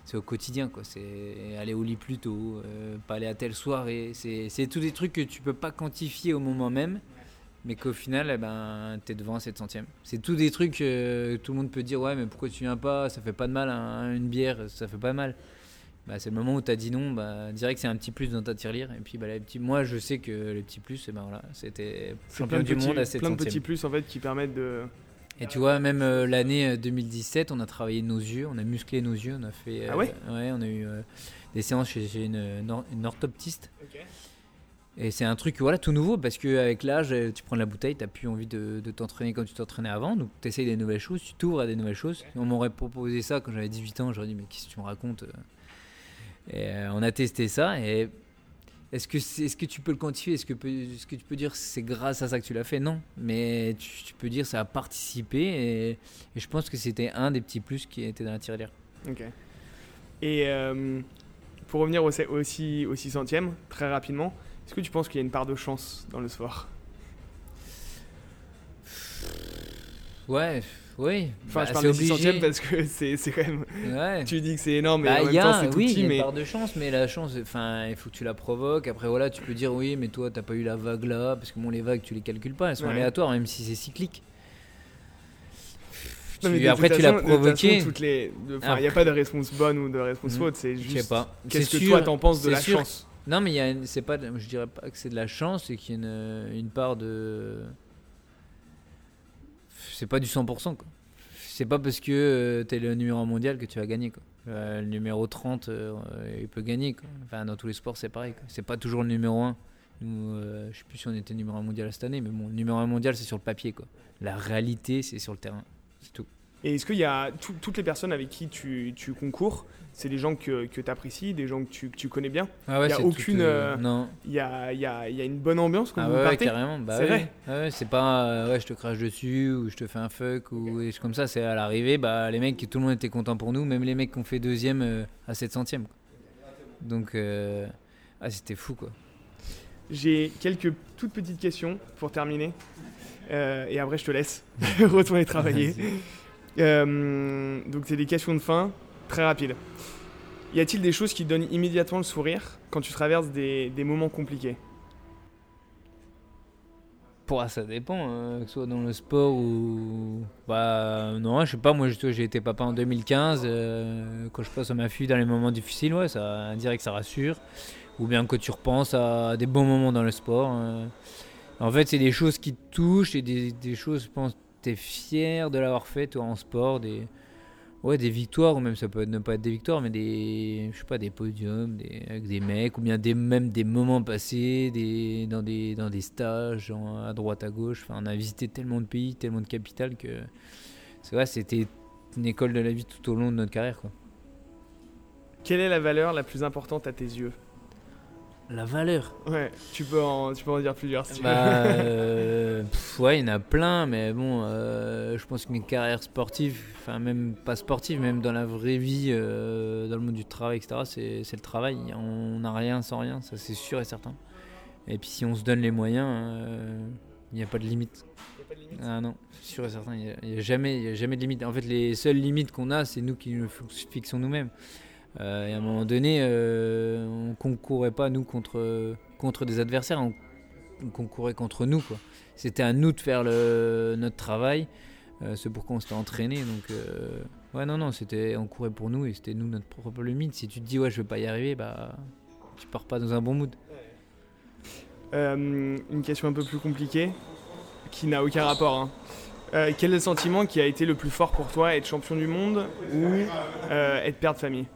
c'est au quotidien. C'est aller au lit plus tôt, euh, pas aller à telle soirée. C'est, tous des trucs que tu peux pas quantifier au moment même, mais qu'au final, eh ben, tu es devant à 700e. C'est tous des trucs que tout le monde peut dire Ouais, mais pourquoi tu viens pas? Ça fait pas de mal, hein, une bière, ça fait pas mal. Bah, c'est le moment où tu as dit non, bah, direct c'est un petit plus dans ta tirelire. Et puis bah, les petits, moi je sais que les petits plus, et ben voilà, c'était champion du monde à 7 Plein de petits plus en fait qui permettent de. Et tu vois, même euh, l'année 2017, euh, on a travaillé nos yeux, on a musclé nos yeux, on a fait. ah ouais, euh, ouais? On a eu des séances chez, une, une, orthoptiste. Et c'est un truc voilà, tout nouveau parce qu'avec l'âge, tu prends la bouteille, tu n'as plus envie de, de t'entraîner comme tu t'entraînais avant. Donc tu essayes des nouvelles choses, tu t'ouvres à des nouvelles choses. On m'aurait proposé ça quand j'avais 18 ans, j'aurais dit mais qu'est-ce que tu me racontes et euh, on a testé ça et est-ce que, que tu peux le quantifier? Est-ce que, que tu peux dire que c'est grâce à ça que tu l'as fait? Non. Mais tu, tu peux dire que ça a participé et, et je pense que c'était un des petits plus qui était dans la tirelire. Ok. Et euh, pour revenir au, se- au, six- au 600e, très rapidement, est-ce que tu penses qu'il y a une part de chance dans le sport? Ouais, oui. Enfin, Bah, je parle 600e obligé. parce que c'est quand même. Ouais. Tu dis que c'est énorme, mais Bah, en il même y temps, a, c'est tout oui, il y a une part de chance, mais la chance, enfin, il faut que tu la provoques. Après, voilà, tu peux dire oui, mais toi, t'as pas eu la vague là, parce que bon, les vagues, tu les calcules pas, elles sont Ouais. aléatoires, même si c'est cyclique. Non, mais Tu- de après, tu l'as de provoqué. de- enfin, Il n'y a pas de réponse bonne ou de réponse Mhm. faute, c'est juste. Qu'est-ce que sûr- toi t'en penses de la sûr- chance? Non, mais c'est pas, de- je dirais pas que c'est de la chance, c'est qu'il y a une, une part de. C'est pas du 100%. Quoi. C'est pas parce que euh, t'es le numéro 1 mondial que tu vas gagner. Quoi. Euh, le numéro 30, euh, il peut gagner. Quoi. Enfin, dans tous les sports, c'est pareil. C'est pas toujours le numéro 1. Nous, euh, je sais plus si on était numéro 1 mondial cette année, mais bon, numéro 1 mondial, c'est sur le papier. Quoi. La réalité, c'est sur le terrain. C'est tout. Et est-ce qu'il y a tout- toutes les personnes avec qui tu, tu concours C'est des gens que, que tu apprécies, des gens que tu, que tu connais bien Ah ouais, Y a aucune, tout, euh, Non. Il y a, il y, a, il y a une bonne ambiance quand Ah vous ouais, partez carrément. Bah C'est vrai Ah ouais, c'est pas euh, ouais, je te crache dessus ou je te fais un fuck ou des choses comme ça. C'est à l'arrivée, bah, les mecs, tout le monde était content pour nous, même les mecs qui ont fait deuxième euh, à 7 centièmes. quoi. Donc, euh, ah, c'était fou quoi. J'ai quelques toutes petites questions pour terminer. Euh, et après, je te laisse retourner travailler. Euh, donc, c'est des questions de fin, très rapides. Y a-t-il des choses qui donnent immédiatement le sourire quand tu traverses des, moments compliqués? Pour ça dépend, euh, que ce soit dans le sport ou. Bah, non, je sais pas, moi j'ai été papa en 2015. euh, quand je passe à ma fille dans les moments difficiles, ouais, ça que ça rassure. Ou bien que tu repenses à des bons moments dans le sport. euh. En fait, c'est des choses qui te touchent et des, des choses, je pense, fier de l'avoir fait, toi, en sport. Des, ouais, des victoires, ou même ça peut ne pas être des victoires, mais des, je sais pas, des podiums avec des mecs, ou bien des, même des moments passés des, dans, des, dans des stages à droite, à gauche. Enfin, on a visité tellement de pays, tellement de capitales que c'est vrai, c'était une école de la vie tout au long de notre carrière. Quoi. Quelle est la valeur la plus importante à tes yeux? La valeur Ouais, tu peux en, tu peux en dire plusieurs si tu veux. Bah, euh, pff, ouais, il y en a plein, mais bon, euh, je pense qu'une carrière sportive, enfin même pas sportive, même dans la vraie vie, euh, dans le monde du travail, etc., c'est le travail. On n'a rien sans rien, ça c'est sûr et certain. Et puis si on se donne les moyens, euh, il n'y a pas de limite. Ah non, c'est sûr et certain, il n'y a, y a jamais, y a jamais de limite. En fait, les seules limites qu'on a, c'est nous qui nous fixons nous-mêmes. Euh, et à un moment donné, euh, on concourait pas nous contre, contre des adversaires, on, on concourait contre nous. C'était à nous de faire notre travail. Euh, c'est pourquoi on s'était entraîné. Donc, euh, ouais, non, non, c'était, on courait pour nous et c'était nous notre propre limite. Si tu te dis, ouais, je vais pas y arriver, bah, tu pars pas dans un bon mood. Une question un peu plus compliquée, qui n'a aucun rapport. hein. Quel est le sentiment qui a été le plus fort pour toi, être champion du monde ou être père de famille?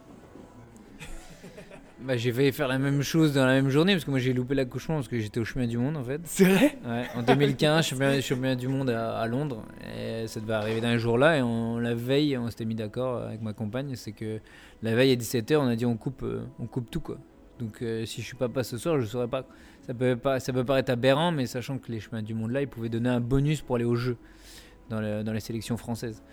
Bah, j'ai failli faire la même chose dans la même journée parce que moi j'ai loupé l'accouchement parce que j'étais au chemin du monde en fait. C'est vrai? Ouais, en 2015, championnat, championnat du monde à, à Londres. Et ça devait arriver d'un jour-là. Et on, la veille, on s'était mis d'accord avec ma compagne. C'est que la veille à 17h, on a dit on coupe, euh, on coupe tout. quoi. Donc euh, si je suis papa ce soir, je saurais pas. Ça peut, pas. ça peut paraître aberrant, mais sachant que les chemins du monde là, ils pouvaient donner un bonus pour aller au jeu dans, le- dans les sélections françaises.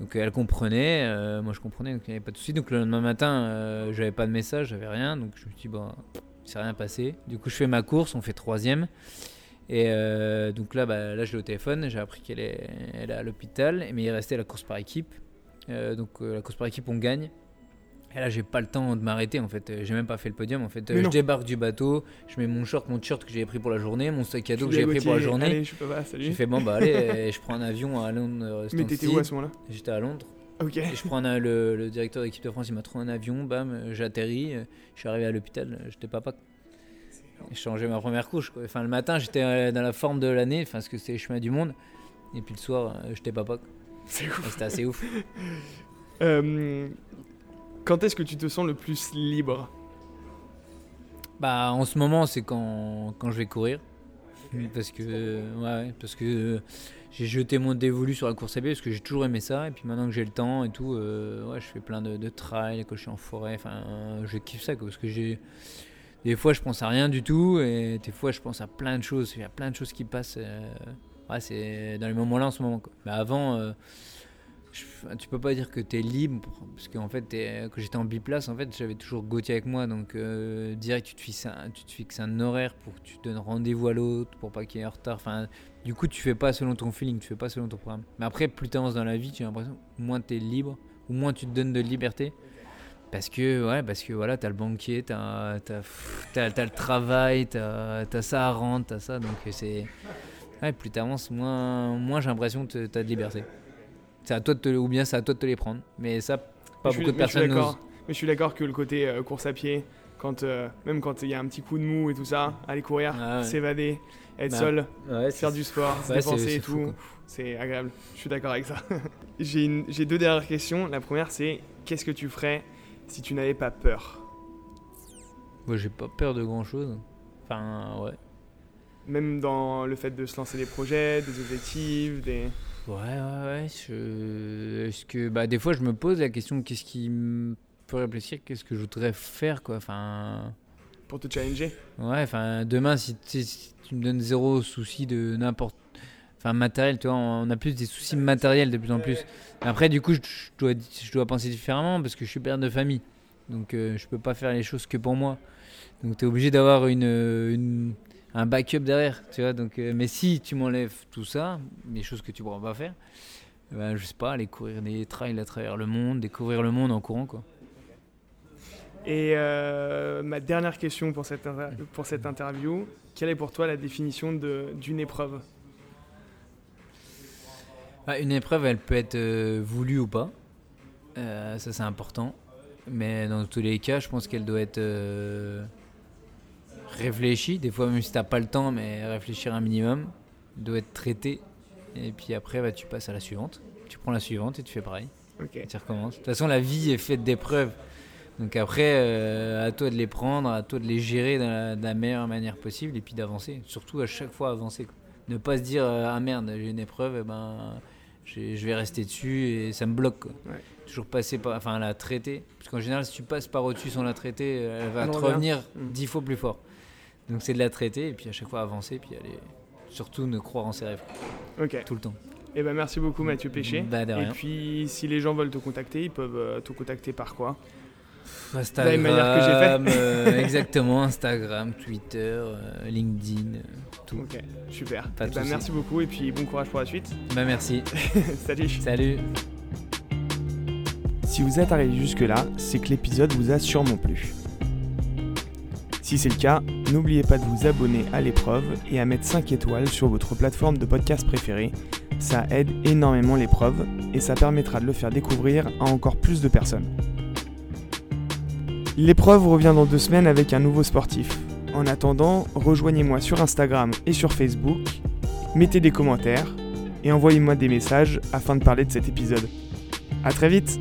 Donc elle comprenait, euh, moi je comprenais, donc il n'y avait pas de souci. Donc le lendemain matin, euh, j'avais pas de message, j'avais rien. Donc je me suis dit, bon, il s'est rien passé. Du coup, je fais ma course, on fait troisième. Et euh, donc là, bah, là je l'ai au téléphone, j'ai appris qu'elle est, elle est à l'hôpital, mais il restait la course par équipe. Euh, donc la course par équipe, on gagne. Et là, j'ai pas le temps de m'arrêter en fait. Euh, J'ai même pas fait le podium en fait. Euh, Mais je non. débarque du bateau, je mets mon short, mon t-shirt que j'avais pris pour la journée, mon sac à dos que j'avais pris pour la journée. Allez, je suis papa, salut. J'ai fait bon bah allez, et je prends un avion à Londres. euh, Mais t'étais où à ce moment-là? J'étais à Londres. Ok. Et je prends un- le, le directeur d'équipe de France, il m'a trouvé un avion, bam, euh, j'atterris, euh, je suis arrivé à l'hôpital, euh, j'étais papa. J'ai changé ma première couche. Quoi. Enfin, le matin, j'étais euh, dans la forme de l'année, enfin, parce que c'est les chemins du monde. Et puis le soir, euh, j'étais papa. C'était assez ouf. Euh, quand est-ce que tu te sens le plus libre Bah, en ce moment, c'est quand, quand je vais courir. Parce que, ouais, que j'ai jeté mon dévolu sur la course à pied parce que j'ai toujours aimé ça. Et puis maintenant que j'ai le temps et tout, euh, ouais, je fais plein de, de trails quand je suis en forêt. Enfin, je kiffe ça parce que j'ai des fois je pense à rien du tout et des fois je pense à plein de choses. Il y a plein de choses qui passent. euh, ouais, c'est dans les moments-là en ce moment. Mais avant, euh, je- tu peux pas dire que tu es libre parce qu'en fait, t'es- quand j'étais en biplace, en fait, j'avais toujours Gauthier avec moi. Donc, euh, direct, tu te, fixes un, tu te fixes un horaire pour que tu donnes rendez-vous à l'autre pour pas qu'il y ait un retard. Enfin, du coup, tu fais pas selon ton feeling, tu fais pas selon ton programme. Mais après, plus tu avances dans la vie, tu as l'impression moins tu es libre ou moins tu te donnes de liberté. Parce que, ouais, parce que voilà, t'as le banquier, t'as as, le travail, t'as as ça à rendre, t'as ça. Donc, c'est. Ouais, plus t'avances, moins, moins j'ai l'impression que t'as de liberté. C'est à toi de te, ou bien c'est à toi de te les prendre. Mais ça, pas beaucoup de mais je suis personnes. Mais je suis d'accord que le côté euh, course à pied, quand, euh, même quand il y a un petit coup de mou et tout ça, aller courir, Ah ouais. s'évader, être Bah, seul, Ouais, faire du sport, se Ouais, dépenser et tout, c'est agréable. Je suis d'accord avec ça. J'ai deux dernières questions. La première, c'est qu'est-ce que tu ferais si tu n'avais pas peur? Moi, j'ai pas peur de grand chose. Enfin, ouais. Même dans le fait de se lancer des projets, des objectifs, des... Ouais, ouais, ouais. Je... Est-ce que, bah, des fois, je me pose la question qu'est-ce qui me fait réfléchir Qu'est-ce que je voudrais faire, quoi Enfin, pour te challenger? ouais, enfin, demain, si, tu- si tu me donnes zéro souci de n'importe. Enfin, matériel, tu vois, on a plus des soucis matériels de plus en plus. Après, du coup, je, je dois, je dois penser différemment parce que je suis père de famille. Donc, euh, je peux pas faire les choses que pour moi. Donc, tu es obligé d'avoir une, une- un backup derrière, tu vois. Donc, euh, mais si tu m'enlèves tout ça, les choses que tu pourras pas faire, ben, je sais pas, aller courir des trails à travers le monde, découvrir le monde en courant, quoi. Et euh, ma dernière question pour cette, pour cette interview, quelle est pour toi la définition d'une épreuve? Bah, une épreuve, elle peut être euh, voulue ou pas. Ça, c'est important. Mais dans tous les cas, je pense qu'elle doit être réfléchie. Des fois, même si t'as pas le temps, mais réfléchir un minimum. Doit être traitée. Et puis après, bah, tu passes à la suivante. Tu prends la suivante et tu fais pareil. Ok. Et tu recommences. De toute façon, la vie est faite d'épreuves. Donc après, euh, à toi de les prendre, à toi de les gérer de la, de la meilleure manière possible et puis d'avancer. Surtout à chaque fois avancer. quoi. Ne pas se dire euh, ah merde j'ai une épreuve, et ben j'ai- je vais rester dessus et ça me bloque. quoi. Ouais. Toujours passer par, enfin la traiter. Parce qu'en général, si tu passes par au-dessus sans la traiter, euh, elle va Elle te revenir Mm. dix fois plus fort. Donc c'est de la traiter et puis à chaque fois avancer puis aller. Surtout ne croire en ses rêves Ok. tout le temps. Et ben merci beaucoup Mathieu Péché. Bah, de Et puis si les gens veulent te contacter, ils peuvent euh, te contacter par quoi? La Instagram, même manière que j'ai fait. euh, exactement, Instagram, Twitter, euh, LinkedIn, tout. Ok, super. Pas Eh ben, merci beaucoup et puis bon courage pour la suite. Bah merci. Salut. Salut. Si vous êtes arrivé jusque-là, c'est que l'épisode vous a sûrement plu. Si c'est le cas, n'oubliez pas de vous abonner à l'épreuve et à mettre 5 étoiles sur votre plateforme de podcast préférée. Ça aide énormément l'épreuve et ça permettra de le faire découvrir à encore plus de personnes. L'épreuve revient dans deux semaines avec un nouveau sportif. En attendant, rejoignez-moi sur Instagram et sur Facebook, mettez des commentaires et envoyez-moi des messages afin de parler de cet épisode. A très vite